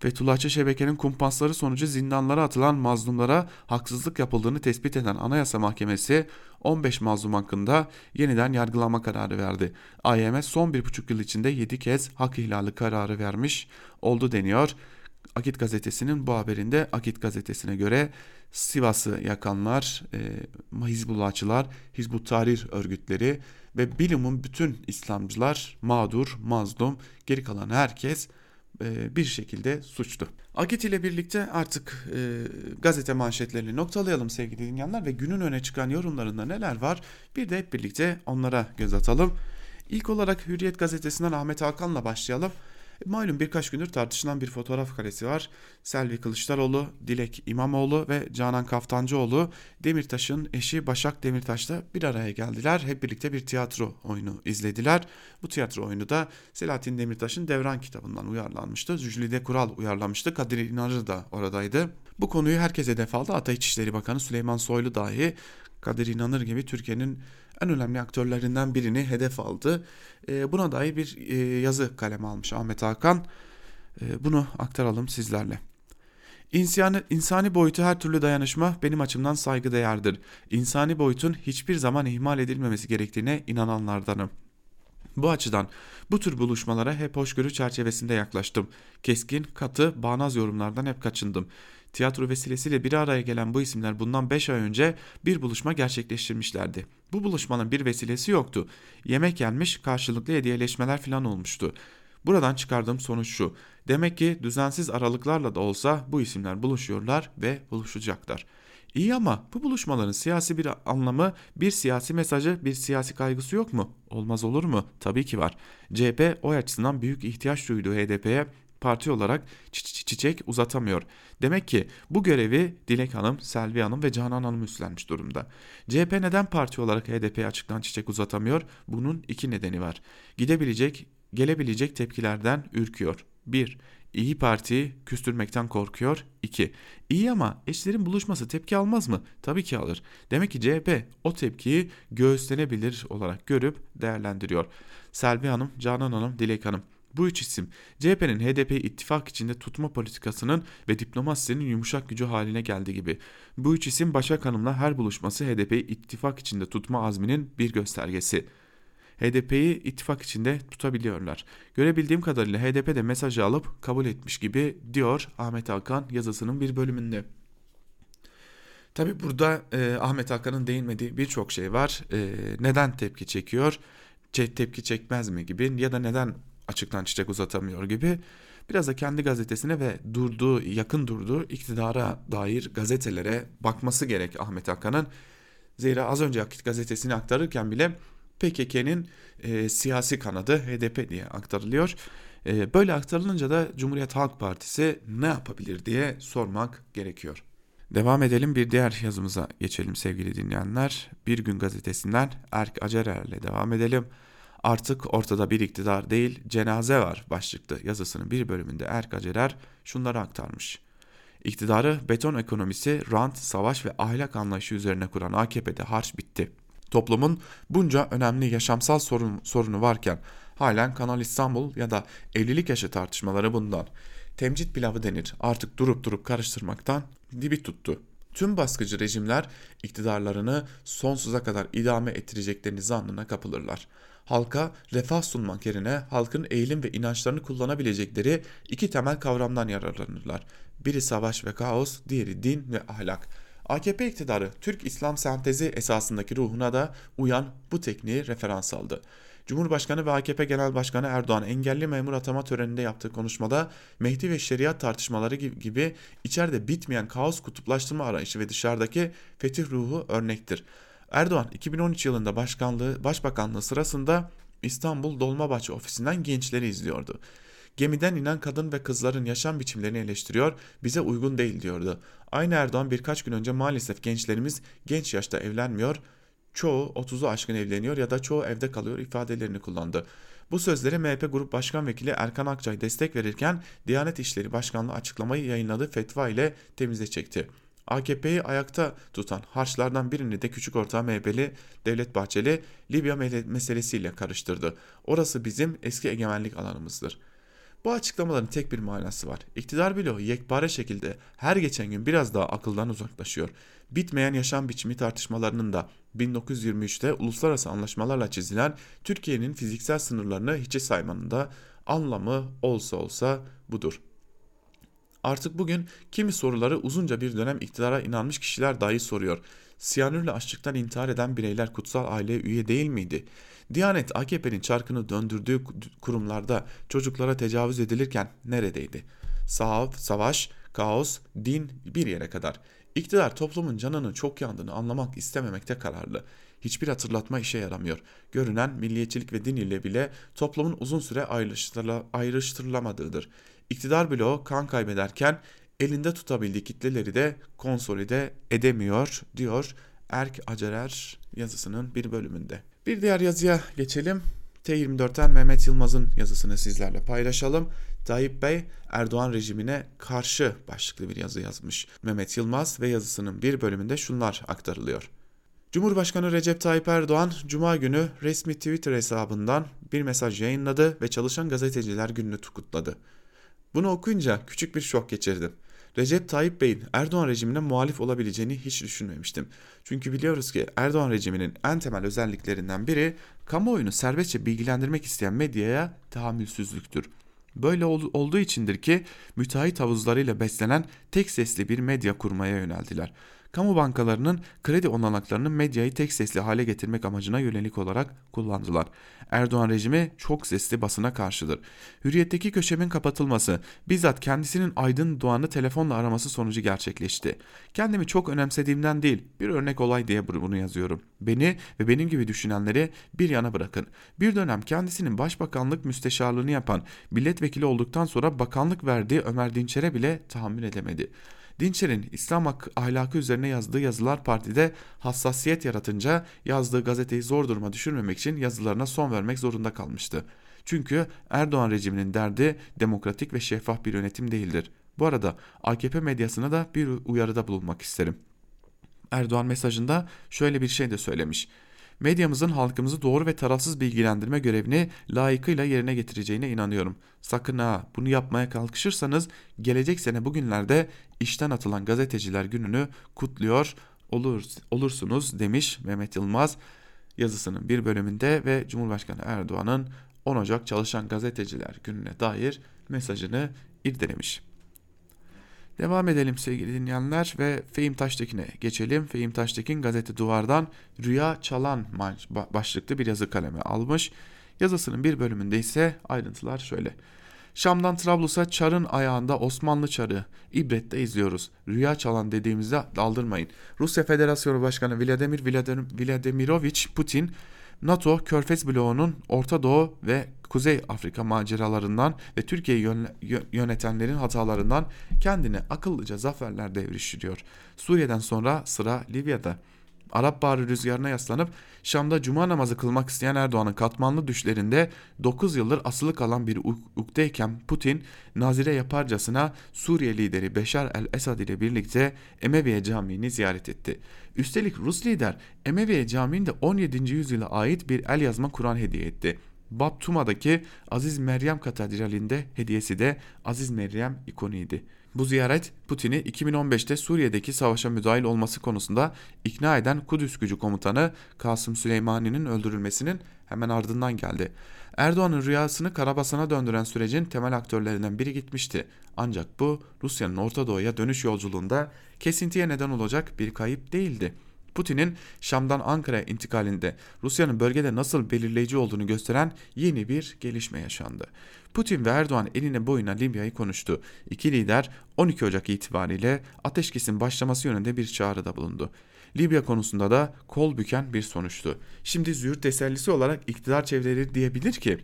Fethullahçı şebekenin kumpasları sonucu zindanlara atılan mazlumlara haksızlık yapıldığını tespit eden Anayasa Mahkemesi 15 mazlum hakkında yeniden yargılama kararı verdi. AYM son 1,5 yıl içinde 7 kez hak ihlali kararı vermiş oldu deniyor. Akit gazetesinin bu haberinde Akit gazetesine göre Sivas'ı yakanlar, e, Hizbullahçılar, Hizbut Tahrir örgütleri ve bilimin bütün İslamcılar mağdur, mazlum, geri kalan herkes bir şekilde suçlu. Akit ile birlikte artık e, gazete manşetlerini noktalayalım sevgili dinleyenler ve günün öne çıkan yorumlarında neler var bir de hep birlikte onlara göz atalım. İlk olarak Hürriyet gazetesinden Ahmet Hakan'la başlayalım. Malum birkaç gündür tartışılan bir fotoğraf karesi var. Selvi Kılıçdaroğlu, Dilek İmamoğlu ve Canan Kaftancıoğlu Demirtaş'ın eşi Başak Demirtaş'la bir araya geldiler. Hep birlikte bir tiyatro oyunu izlediler. Bu tiyatro oyunu da Selahattin Demirtaş'ın Devran kitabından uyarlanmıştı. Jülide Kural uyarlamıştı. Kadir İnanır da oradaydı. Bu konuyu herkese hedef aldı. Ata İçişleri Bakanı Süleyman Soylu dahi Kadir İnanır gibi Türkiye'nin en önemli aktörlerinden birini hedef aldı. E, buna dair bir e, yazı kaleme almış Ahmet Hakan. E, bunu aktaralım sizlerle. İnsani, insani boyutu her türlü dayanışma benim açımdan saygı değerdir. İnsani boyutun hiçbir zaman ihmal edilmemesi gerektiğine inananlardanım. Bu açıdan bu tür buluşmalara hep hoşgörü çerçevesinde yaklaştım. Keskin, katı, bağnaz yorumlardan hep kaçındım. Tiyatro vesilesiyle bir araya gelen bu isimler bundan 5 ay önce bir buluşma gerçekleştirmişlerdi. Bu buluşmanın bir vesilesi yoktu. Yemek yenmiş, karşılıklı hediyeleşmeler falan olmuştu. Buradan çıkardığım sonuç şu. Demek ki düzensiz aralıklarla da olsa bu isimler buluşuyorlar ve buluşacaklar. İyi ama bu buluşmaların siyasi bir anlamı, bir siyasi mesajı, bir siyasi kaygısı yok mu? Olmaz olur mu? Tabii ki var. CHP o açısından büyük ihtiyaç duyduğu HDP'ye parti olarak çi çiçek uzatamıyor. Demek ki bu görevi Dilek Hanım, Selvi Hanım ve Canan Hanım üstlenmiş durumda. CHP neden parti olarak HDP'ye açıktan çiçek uzatamıyor? Bunun iki nedeni var. Gidebilecek, gelebilecek tepkilerden ürküyor. 1. İyi Parti küstürmekten korkuyor. 2. İyi ama eşlerin buluşması tepki almaz mı? Tabii ki alır. Demek ki CHP o tepkiyi göğüslenebilir olarak görüp değerlendiriyor. Selvi Hanım, Canan Hanım, Dilek Hanım bu üç isim CHP'nin HDP ittifak içinde tutma politikasının ve diplomasisinin yumuşak gücü haline geldi gibi. Bu üç isim Başak Hanım'la her buluşması HDP'yi ittifak içinde tutma azminin bir göstergesi. HDP'yi ittifak içinde tutabiliyorlar. Görebildiğim kadarıyla HDP de mesajı alıp kabul etmiş gibi diyor Ahmet Hakan yazısının bir bölümünde. Tabi burada e, Ahmet Hakan'ın değinmediği birçok şey var. E, neden tepki çekiyor? tepki çekmez mi gibi ya da neden açıktan çiçek uzatamıyor gibi biraz da kendi gazetesine ve durduğu yakın durduğu iktidara dair gazetelere bakması gerek Ahmet Hakan'ın. Zira az önce gazetesini aktarırken bile PKK'nin e, siyasi kanadı HDP diye aktarılıyor. E, böyle aktarılınca da Cumhuriyet Halk Partisi ne yapabilir diye sormak gerekiyor. Devam edelim bir diğer yazımıza geçelim sevgili dinleyenler. Bir gün gazetesinden Erk Acerer'le devam edelim. Artık ortada bir iktidar değil cenaze var başlıklı yazısının bir bölümünde Erkacerer şunları aktarmış. İktidarı beton ekonomisi, rant, savaş ve ahlak anlayışı üzerine kuran AKP'de harç bitti. Toplumun bunca önemli yaşamsal sorun, sorunu varken halen Kanal İstanbul ya da evlilik yaşı tartışmaları bundan. Temcit pilavı denir artık durup durup karıştırmaktan dibi tuttu. Tüm baskıcı rejimler iktidarlarını sonsuza kadar idame ettireceklerini zannına kapılırlar halka refah sunmak yerine halkın eğilim ve inançlarını kullanabilecekleri iki temel kavramdan yararlanırlar. Biri savaş ve kaos, diğeri din ve ahlak. AKP iktidarı Türk İslam sentezi esasındaki ruhuna da uyan bu tekniği referans aldı. Cumhurbaşkanı ve AKP Genel Başkanı Erdoğan engelli memur atama töreninde yaptığı konuşmada Mehdi ve şeriat tartışmaları gibi içeride bitmeyen kaos kutuplaştırma arayışı ve dışarıdaki fetih ruhu örnektir. Erdoğan 2013 yılında başkanlığı, başbakanlığı sırasında İstanbul Dolmabahçe ofisinden gençleri izliyordu. Gemiden inen kadın ve kızların yaşam biçimlerini eleştiriyor, bize uygun değil diyordu. Aynı Erdoğan birkaç gün önce maalesef gençlerimiz genç yaşta evlenmiyor, çoğu 30'u aşkın evleniyor ya da çoğu evde kalıyor ifadelerini kullandı. Bu sözlere MHP Grup Başkan Vekili Erkan Akçay destek verirken Diyanet İşleri Başkanlığı açıklamayı yayınladığı fetva ile temize çekti. AKP'yi ayakta tutan harçlardan birini de küçük ortağı MHP'li Devlet Bahçeli Libya meselesiyle karıştırdı. Orası bizim eski egemenlik alanımızdır.'' Bu açıklamaların tek bir manası var. İktidar bloğu yekpare şekilde her geçen gün biraz daha akıldan uzaklaşıyor. Bitmeyen yaşam biçimi tartışmalarının da 1923'te uluslararası anlaşmalarla çizilen Türkiye'nin fiziksel sınırlarını hiçe saymanın da anlamı olsa olsa budur. Artık bugün kimi soruları uzunca bir dönem iktidara inanmış kişiler dahi soruyor. Siyanürle açlıktan intihar eden bireyler kutsal aileye üye değil miydi? Diyanet AKP'nin çarkını döndürdüğü kurumlarda çocuklara tecavüz edilirken neredeydi? Sağ, savaş, kaos, din bir yere kadar. İktidar toplumun canının çok yandığını anlamak istememekte kararlı. Hiçbir hatırlatma işe yaramıyor. Görünen milliyetçilik ve din ile bile toplumun uzun süre ayrıştırılamadığıdır. İktidar bloğu kan kaybederken elinde tutabildiği kitleleri de konsolide edemiyor diyor Erk Acerer yazısının bir bölümünde. Bir diğer yazıya geçelim. T24'ten Mehmet Yılmaz'ın yazısını sizlerle paylaşalım. Tayyip Bey Erdoğan rejimine karşı başlıklı bir yazı yazmış. Mehmet Yılmaz ve yazısının bir bölümünde şunlar aktarılıyor. Cumhurbaşkanı Recep Tayyip Erdoğan Cuma günü resmi Twitter hesabından bir mesaj yayınladı ve çalışan gazeteciler gününü kutladı. Bunu okuyunca küçük bir şok geçirdim. Recep Tayyip Bey'in Erdoğan rejimine muhalif olabileceğini hiç düşünmemiştim. Çünkü biliyoruz ki Erdoğan rejiminin en temel özelliklerinden biri kamuoyunu serbestçe bilgilendirmek isteyen medyaya tahammülsüzlüktür. Böyle ol, olduğu içindir ki müteahhit havuzlarıyla beslenen tek sesli bir medya kurmaya yöneldiler kamu bankalarının kredi olanaklarını medyayı tek sesli hale getirmek amacına yönelik olarak kullandılar. Erdoğan rejimi çok sesli basına karşıdır. Hürriyetteki köşemin kapatılması bizzat kendisinin Aydın Doğan'ı telefonla araması sonucu gerçekleşti. Kendimi çok önemsediğimden değil bir örnek olay diye bunu yazıyorum. Beni ve benim gibi düşünenleri bir yana bırakın. Bir dönem kendisinin başbakanlık müsteşarlığını yapan milletvekili olduktan sonra bakanlık verdiği Ömer Dinçer'e bile tahammül edemedi. Dinçer'in İslam ahlakı üzerine yazdığı yazılar partide hassasiyet yaratınca yazdığı gazeteyi zor duruma düşürmemek için yazılarına son vermek zorunda kalmıştı. Çünkü Erdoğan rejiminin derdi demokratik ve şeffaf bir yönetim değildir. Bu arada AKP medyasına da bir uyarıda bulunmak isterim. Erdoğan mesajında şöyle bir şey de söylemiş medyamızın halkımızı doğru ve tarafsız bilgilendirme görevini layıkıyla yerine getireceğine inanıyorum. Sakın ha bunu yapmaya kalkışırsanız gelecek sene bugünlerde işten atılan gazeteciler gününü kutluyor olur, olursunuz demiş Mehmet Yılmaz yazısının bir bölümünde ve Cumhurbaşkanı Erdoğan'ın 10 Ocak Çalışan Gazeteciler Günü'ne dair mesajını irdelemiş. Devam edelim sevgili dinleyenler ve Fehim Taştekin'e geçelim. Fehim Taştekin gazete duvardan Rüya Çalan başlıklı bir yazı kaleme almış. Yazısının bir bölümünde ise ayrıntılar şöyle. Şam'dan Trablus'a çarın ayağında Osmanlı çarı ibrette izliyoruz. Rüya çalan dediğimizde aldırmayın. Rusya Federasyonu Başkanı Vladimir Vladimirovich Putin NATO Körfez bloğunun Orta Doğu ve Kuzey Afrika maceralarından ve Türkiye'yi yönetenlerin hatalarından kendine akıllıca zaferler devriştiriyor. Suriye'den sonra sıra Libya'da. Arap Baharı rüzgarına yaslanıp Şam'da cuma namazı kılmak isteyen Erdoğan'ın katmanlı düşlerinde 9 yıldır asılı kalan bir ukteyken Putin nazire yaparcasına Suriye lideri Beşar el-Esad ile birlikte Emeviye Camii'ni ziyaret etti. Üstelik Rus lider Emeviye Camii'nde 17. yüzyıla ait bir el yazma Kur'an hediye etti. Baptuma'daki Aziz Meryem Katedrali'nde hediyesi de Aziz Meryem ikoniydi. Bu ziyaret Putin'i 2015'te Suriye'deki savaşa müdahil olması konusunda ikna eden Kudüs gücü komutanı Kasım Süleymani'nin öldürülmesinin hemen ardından geldi. Erdoğan'ın rüyasını Karabasan'a döndüren sürecin temel aktörlerinden biri gitmişti. Ancak bu Rusya'nın Orta Doğu'ya dönüş yolculuğunda kesintiye neden olacak bir kayıp değildi. Putin'in Şam'dan Ankara'ya intikalinde Rusya'nın bölgede nasıl belirleyici olduğunu gösteren yeni bir gelişme yaşandı. Putin ve Erdoğan eline boyuna Libya'yı konuştu. İki lider 12 Ocak itibariyle ateşkesin başlaması yönünde bir çağrıda bulundu. Libya konusunda da kol büken bir sonuçtu. Şimdi züğürt tesellisi olarak iktidar çevreleri diyebilir ki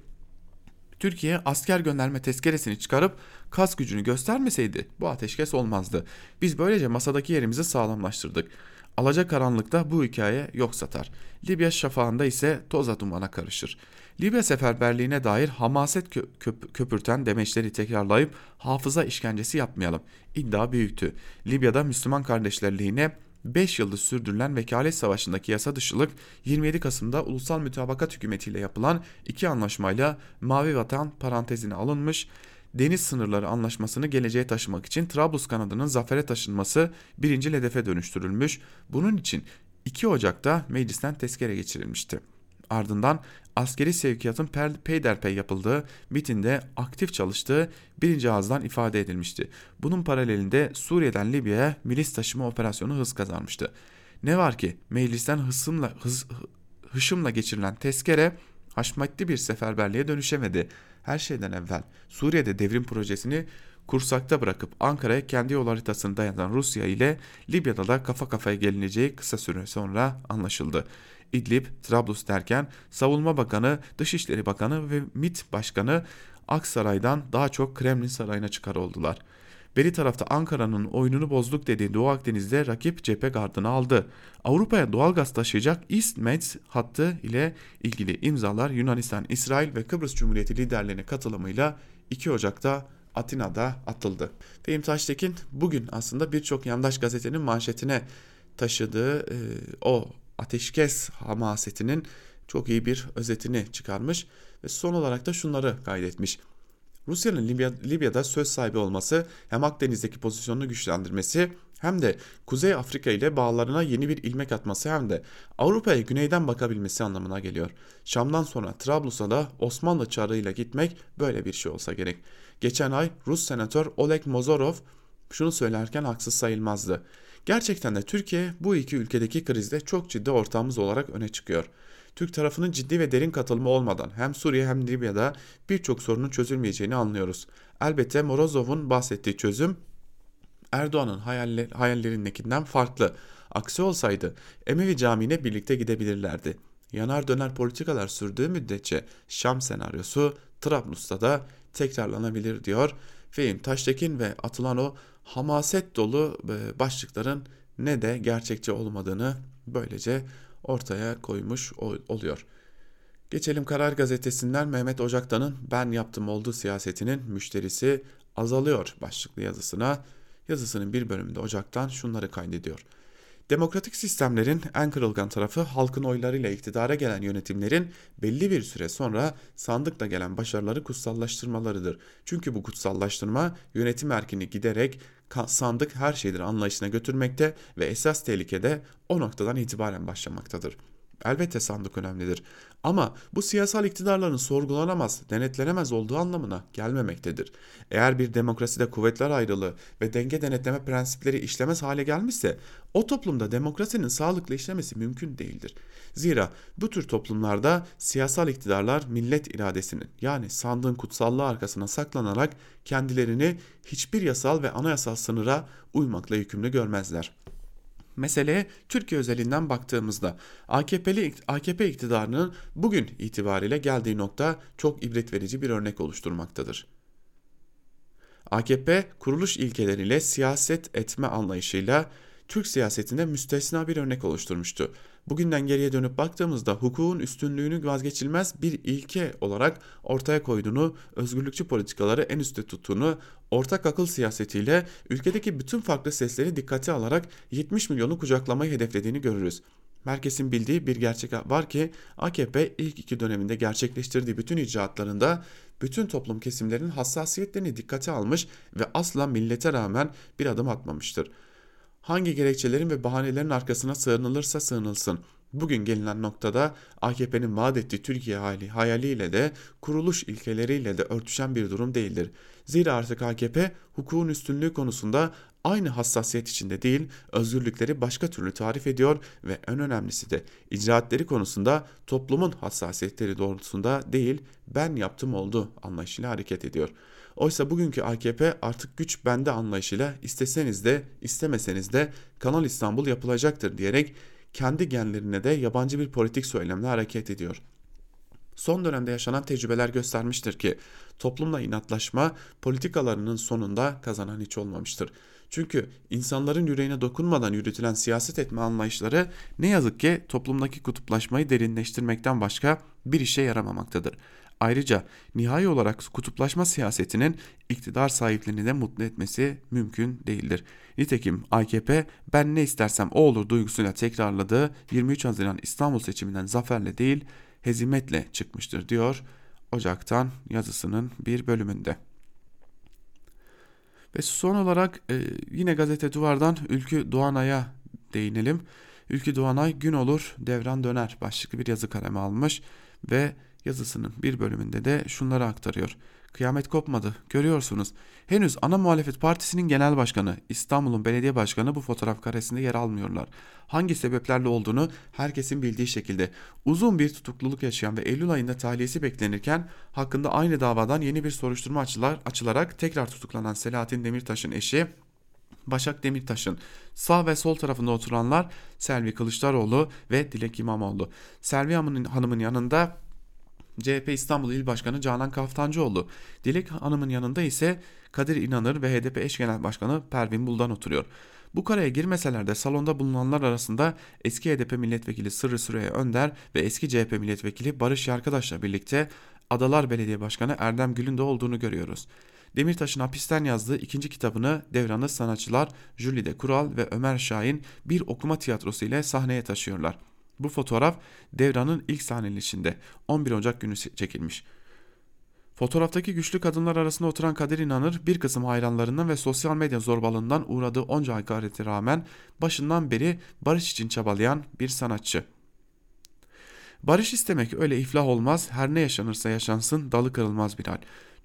Türkiye asker gönderme tezkeresini çıkarıp kas gücünü göstermeseydi bu ateşkes olmazdı. Biz böylece masadaki yerimizi sağlamlaştırdık. Alaca karanlıkta bu hikaye yok satar. Libya şafağında ise toza dumana karışır. Libya seferberliğine dair hamaset kö köp köpürten demeçleri tekrarlayıp hafıza işkencesi yapmayalım. İddia büyüktü. Libya'da Müslüman kardeşler lehine 5 yıldır sürdürülen vekalet savaşındaki yasa dışılık 27 Kasım'da ulusal mütabakat hükümetiyle yapılan iki anlaşmayla Mavi Vatan parantezine alınmış, deniz sınırları anlaşmasını geleceğe taşımak için Trablus kanadının zafere taşınması birinci hedefe dönüştürülmüş. Bunun için 2 Ocak'ta meclisten tezkere geçirilmişti. Ardından askeri sevkiyatın peyderpey yapıldığı, bitinde aktif çalıştığı birinci ağızdan ifade edilmişti. Bunun paralelinde Suriye'den Libya'ya milis taşıma operasyonu hız kazanmıştı. Ne var ki meclisten hısımla, hız, hışımla geçirilen tezkere haşmetli bir seferberliğe dönüşemedi. Her şeyden evvel Suriye'de devrim projesini kursakta bırakıp Ankara'ya kendi yol haritasını dayatan Rusya ile Libya'da da kafa kafaya gelineceği kısa süre sonra anlaşıldı. İdlib, Trablus derken Savunma Bakanı, Dışişleri Bakanı ve MİT Başkanı Aksaray'dan daha çok Kremlin Sarayı'na çıkar oldular. Beri tarafta Ankara'nın oyununu bozduk dediği Doğu Akdeniz'de rakip cephe gardını aldı. Avrupa'ya doğalgaz taşıyacak East Med hattı ile ilgili imzalar Yunanistan, İsrail ve Kıbrıs Cumhuriyeti liderlerine katılımıyla 2 Ocak'ta Atina'da atıldı. Fehim Taştekin bugün aslında birçok yandaş gazetenin manşetine taşıdığı e, o ateşkes hamasetinin çok iyi bir özetini çıkarmış ve son olarak da şunları kaydetmiş. Rusya'nın Libya, Libya'da söz sahibi olması hem Akdeniz'deki pozisyonunu güçlendirmesi hem de Kuzey Afrika ile bağlarına yeni bir ilmek atması hem de Avrupa'ya güneyden bakabilmesi anlamına geliyor. Şam'dan sonra Trablus'a da Osmanlı çarığıyla gitmek böyle bir şey olsa gerek. Geçen ay Rus senatör Oleg Mozorov şunu söylerken haksız sayılmazdı. Gerçekten de Türkiye bu iki ülkedeki krizde çok ciddi ortağımız olarak öne çıkıyor. Türk tarafının ciddi ve derin katılımı olmadan hem Suriye hem Libya'da birçok sorunun çözülmeyeceğini anlıyoruz. Elbette Morozov'un bahsettiği çözüm Erdoğan'ın hayaller, hayallerindekinden farklı. Aksi olsaydı Emevi Camii'ne birlikte gidebilirlerdi. Yanar döner politikalar sürdüğü müddetçe Şam senaryosu Trablus'ta da tekrarlanabilir diyor. Fehim Taştekin ve atılan o hamaset dolu e, başlıkların ne de gerçekçi olmadığını böylece ortaya koymuş oluyor. Geçelim Karar Gazetesi'nden Mehmet Ocaktan'ın Ben Yaptım Oldu siyasetinin müşterisi azalıyor başlıklı yazısına. Yazısının bir bölümünde Ocaktan şunları kaydediyor. Demokratik sistemlerin en kırılgan tarafı halkın oylarıyla iktidara gelen yönetimlerin belli bir süre sonra sandıkla gelen başarıları kutsallaştırmalarıdır. Çünkü bu kutsallaştırma yönetim erkini giderek sandık her şeydir anlayışına götürmekte ve esas tehlikede o noktadan itibaren başlamaktadır. Elbette sandık önemlidir ama bu siyasal iktidarların sorgulanamaz, denetlenemez olduğu anlamına gelmemektedir. Eğer bir demokraside kuvvetler ayrılığı ve denge denetleme prensipleri işlemez hale gelmişse o toplumda demokrasinin sağlıklı işlemesi mümkün değildir. Zira bu tür toplumlarda siyasal iktidarlar millet iradesinin yani sandığın kutsallığı arkasına saklanarak kendilerini hiçbir yasal ve anayasal sınıra uymakla yükümlü görmezler. Meseleye Türkiye özelinden baktığımızda AKP'li AKP iktidarının bugün itibariyle geldiği nokta çok ibret verici bir örnek oluşturmaktadır. AKP kuruluş ilkeleriyle siyaset etme anlayışıyla Türk siyasetinde müstesna bir örnek oluşturmuştu. Bugünden geriye dönüp baktığımızda hukukun üstünlüğünü vazgeçilmez bir ilke olarak ortaya koyduğunu, özgürlükçü politikaları en üstte tuttuğunu, ortak akıl siyasetiyle ülkedeki bütün farklı sesleri dikkate alarak 70 milyonu kucaklamayı hedeflediğini görürüz. Merkezin bildiği bir gerçek var ki AKP ilk iki döneminde gerçekleştirdiği bütün icraatlarında bütün toplum kesimlerinin hassasiyetlerini dikkate almış ve asla millete rağmen bir adım atmamıştır. Hangi gerekçelerin ve bahanelerin arkasına sığınılırsa sığınılsın. Bugün gelinen noktada AKP'nin vaat ettiği Türkiye hali hayaliyle de kuruluş ilkeleriyle de örtüşen bir durum değildir. Zira artık AKP hukukun üstünlüğü konusunda aynı hassasiyet içinde değil, özgürlükleri başka türlü tarif ediyor ve en önemlisi de icraatleri konusunda toplumun hassasiyetleri doğrultusunda değil, ben yaptım oldu anlayışıyla hareket ediyor. Oysa bugünkü AKP artık güç bende anlayışıyla isteseniz de istemeseniz de Kanal İstanbul yapılacaktır diyerek kendi genlerine de yabancı bir politik söylemle hareket ediyor. Son dönemde yaşanan tecrübeler göstermiştir ki toplumla inatlaşma politikalarının sonunda kazanan hiç olmamıştır. Çünkü insanların yüreğine dokunmadan yürütülen siyaset etme anlayışları ne yazık ki toplumdaki kutuplaşmayı derinleştirmekten başka bir işe yaramamaktadır. Ayrıca nihai olarak kutuplaşma siyasetinin iktidar sahiplerini de mutlu etmesi mümkün değildir. Nitekim AKP ben ne istersem o olur duygusuyla tekrarladığı 23 Haziran İstanbul seçiminden zaferle değil hezimetle çıkmıştır diyor Ocak'tan yazısının bir bölümünde. Ve son olarak e, yine gazete duvardan Ülkü Doğanay'a değinelim. Ülkü Doğanay gün olur devran döner başlıklı bir yazı kaleme almış ve yazısının bir bölümünde de şunları aktarıyor. Kıyamet kopmadı. Görüyorsunuz. Henüz ana muhalefet partisinin genel başkanı, İstanbul'un belediye başkanı bu fotoğraf karesinde yer almıyorlar. Hangi sebeplerle olduğunu herkesin bildiği şekilde uzun bir tutukluluk yaşayan ve Eylül ayında tahliyesi beklenirken hakkında aynı davadan yeni bir soruşturma açılar, açılarak tekrar tutuklanan Selahattin Demirtaş'ın eşi Başak Demirtaş'ın sağ ve sol tarafında oturanlar Selvi Kılıçdaroğlu ve Dilek İmamoğlu. Selvi Hanım'ın yanında CHP İstanbul İl Başkanı Canan Kaftancıoğlu. Dilek Hanım'ın yanında ise Kadir İnanır ve HDP eş genel başkanı Pervin Buldan oturuyor. Bu karaya girmeseler de salonda bulunanlar arasında eski HDP milletvekili Sırrı Süreyya Önder ve eski CHP milletvekili Barış Yarkadaş'la birlikte Adalar Belediye Başkanı Erdem Gül'ün de olduğunu görüyoruz. Demirtaş'ın hapisten yazdığı ikinci kitabını devranı sanatçılar Jülide Kural ve Ömer Şahin bir okuma tiyatrosu ile sahneye taşıyorlar. Bu fotoğraf Devran'ın ilk sahnelenişinde 11 Ocak günü çekilmiş. Fotoğraftaki güçlü kadınlar arasında oturan Kadir İnanır bir kısım hayranlarından ve sosyal medya zorbalığından uğradığı onca hakarete rağmen başından beri barış için çabalayan bir sanatçı. Barış istemek öyle iflah olmaz, her ne yaşanırsa yaşansın dalı kırılmaz bir hal.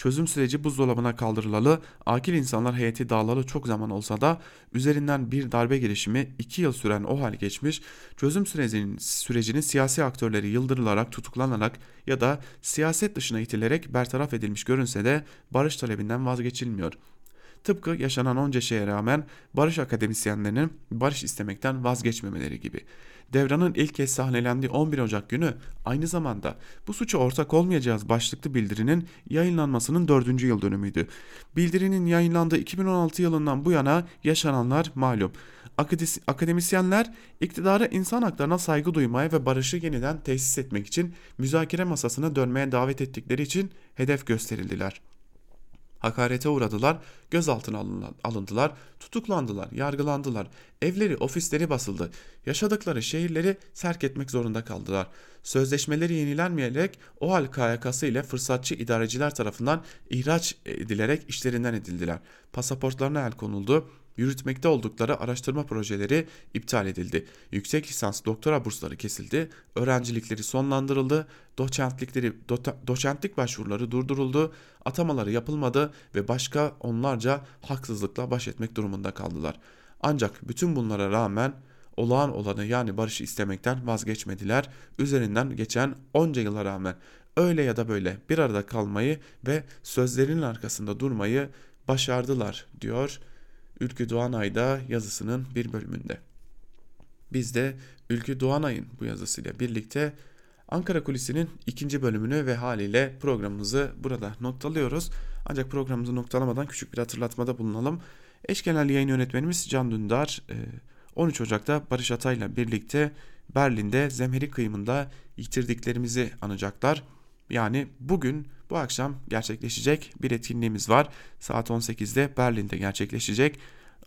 Çözüm süreci buzdolabına kaldırılalı, akil insanlar heyeti dağılalı çok zaman olsa da üzerinden bir darbe girişimi iki yıl süren o hal geçmiş, çözüm sürecinin, sürecinin siyasi aktörleri yıldırılarak, tutuklanarak ya da siyaset dışına itilerek bertaraf edilmiş görünse de barış talebinden vazgeçilmiyor.'' Tıpkı yaşanan onca şeye rağmen barış akademisyenlerinin barış istemekten vazgeçmemeleri gibi. Devran'ın ilk kez sahnelendiği 11 Ocak günü aynı zamanda bu suça ortak olmayacağız başlıklı bildirinin yayınlanmasının 4. yıl dönümüydü. Bildirinin yayınlandığı 2016 yılından bu yana yaşananlar malum. Akademisyenler iktidarı insan haklarına saygı duymaya ve barışı yeniden tesis etmek için müzakere masasına dönmeye davet ettikleri için hedef gösterildiler.'' Hakarete uğradılar, gözaltına alındılar, tutuklandılar, yargılandılar, evleri, ofisleri basıldı, yaşadıkları şehirleri terk etmek zorunda kaldılar. Sözleşmeleri yenilenmeyerek o hal KYK'sı ile fırsatçı idareciler tarafından ihraç edilerek işlerinden edildiler. Pasaportlarına el konuldu, Yürütmekte oldukları araştırma projeleri iptal edildi. Yüksek lisans doktora bursları kesildi. Öğrencilikleri sonlandırıldı. Doçentlikleri do, doçentlik başvuruları durduruldu. Atamaları yapılmadı ve başka onlarca haksızlıkla baş etmek durumunda kaldılar. Ancak bütün bunlara rağmen olağan olanı yani barışı istemekten vazgeçmediler. Üzerinden geçen onca yıla rağmen öyle ya da böyle bir arada kalmayı ve sözlerinin arkasında durmayı başardılar diyor Ülkü Doğanay'da yazısının bir bölümünde. Biz de Ülkü Doğanay'ın bu yazısıyla birlikte Ankara Kulisi'nin ikinci bölümünü ve haliyle programımızı burada noktalıyoruz. Ancak programımızı noktalamadan küçük bir hatırlatmada bulunalım. Eş genel yayın yönetmenimiz Can Dündar 13 e, Ocak'ta Barış Atay'la birlikte Berlin'de Zemheri kıyımında yitirdiklerimizi anacaklar. Yani bugün bu akşam gerçekleşecek bir etkinliğimiz var. Saat 18'de Berlin'de gerçekleşecek.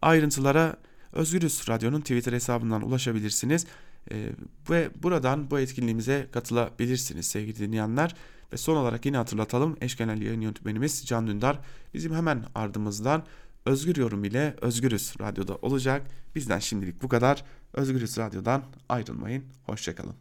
Ayrıntılara Özgürüz Radyo'nun Twitter hesabından ulaşabilirsiniz. Ee, ve buradan bu etkinliğimize katılabilirsiniz sevgili dinleyenler. Ve son olarak yine hatırlatalım eş genel yayın yönetmenimiz Can Dündar bizim hemen ardımızdan Özgür Yorum ile Özgürüz Radyo'da olacak. Bizden şimdilik bu kadar. Özgürüz Radyo'dan ayrılmayın. Hoşçakalın.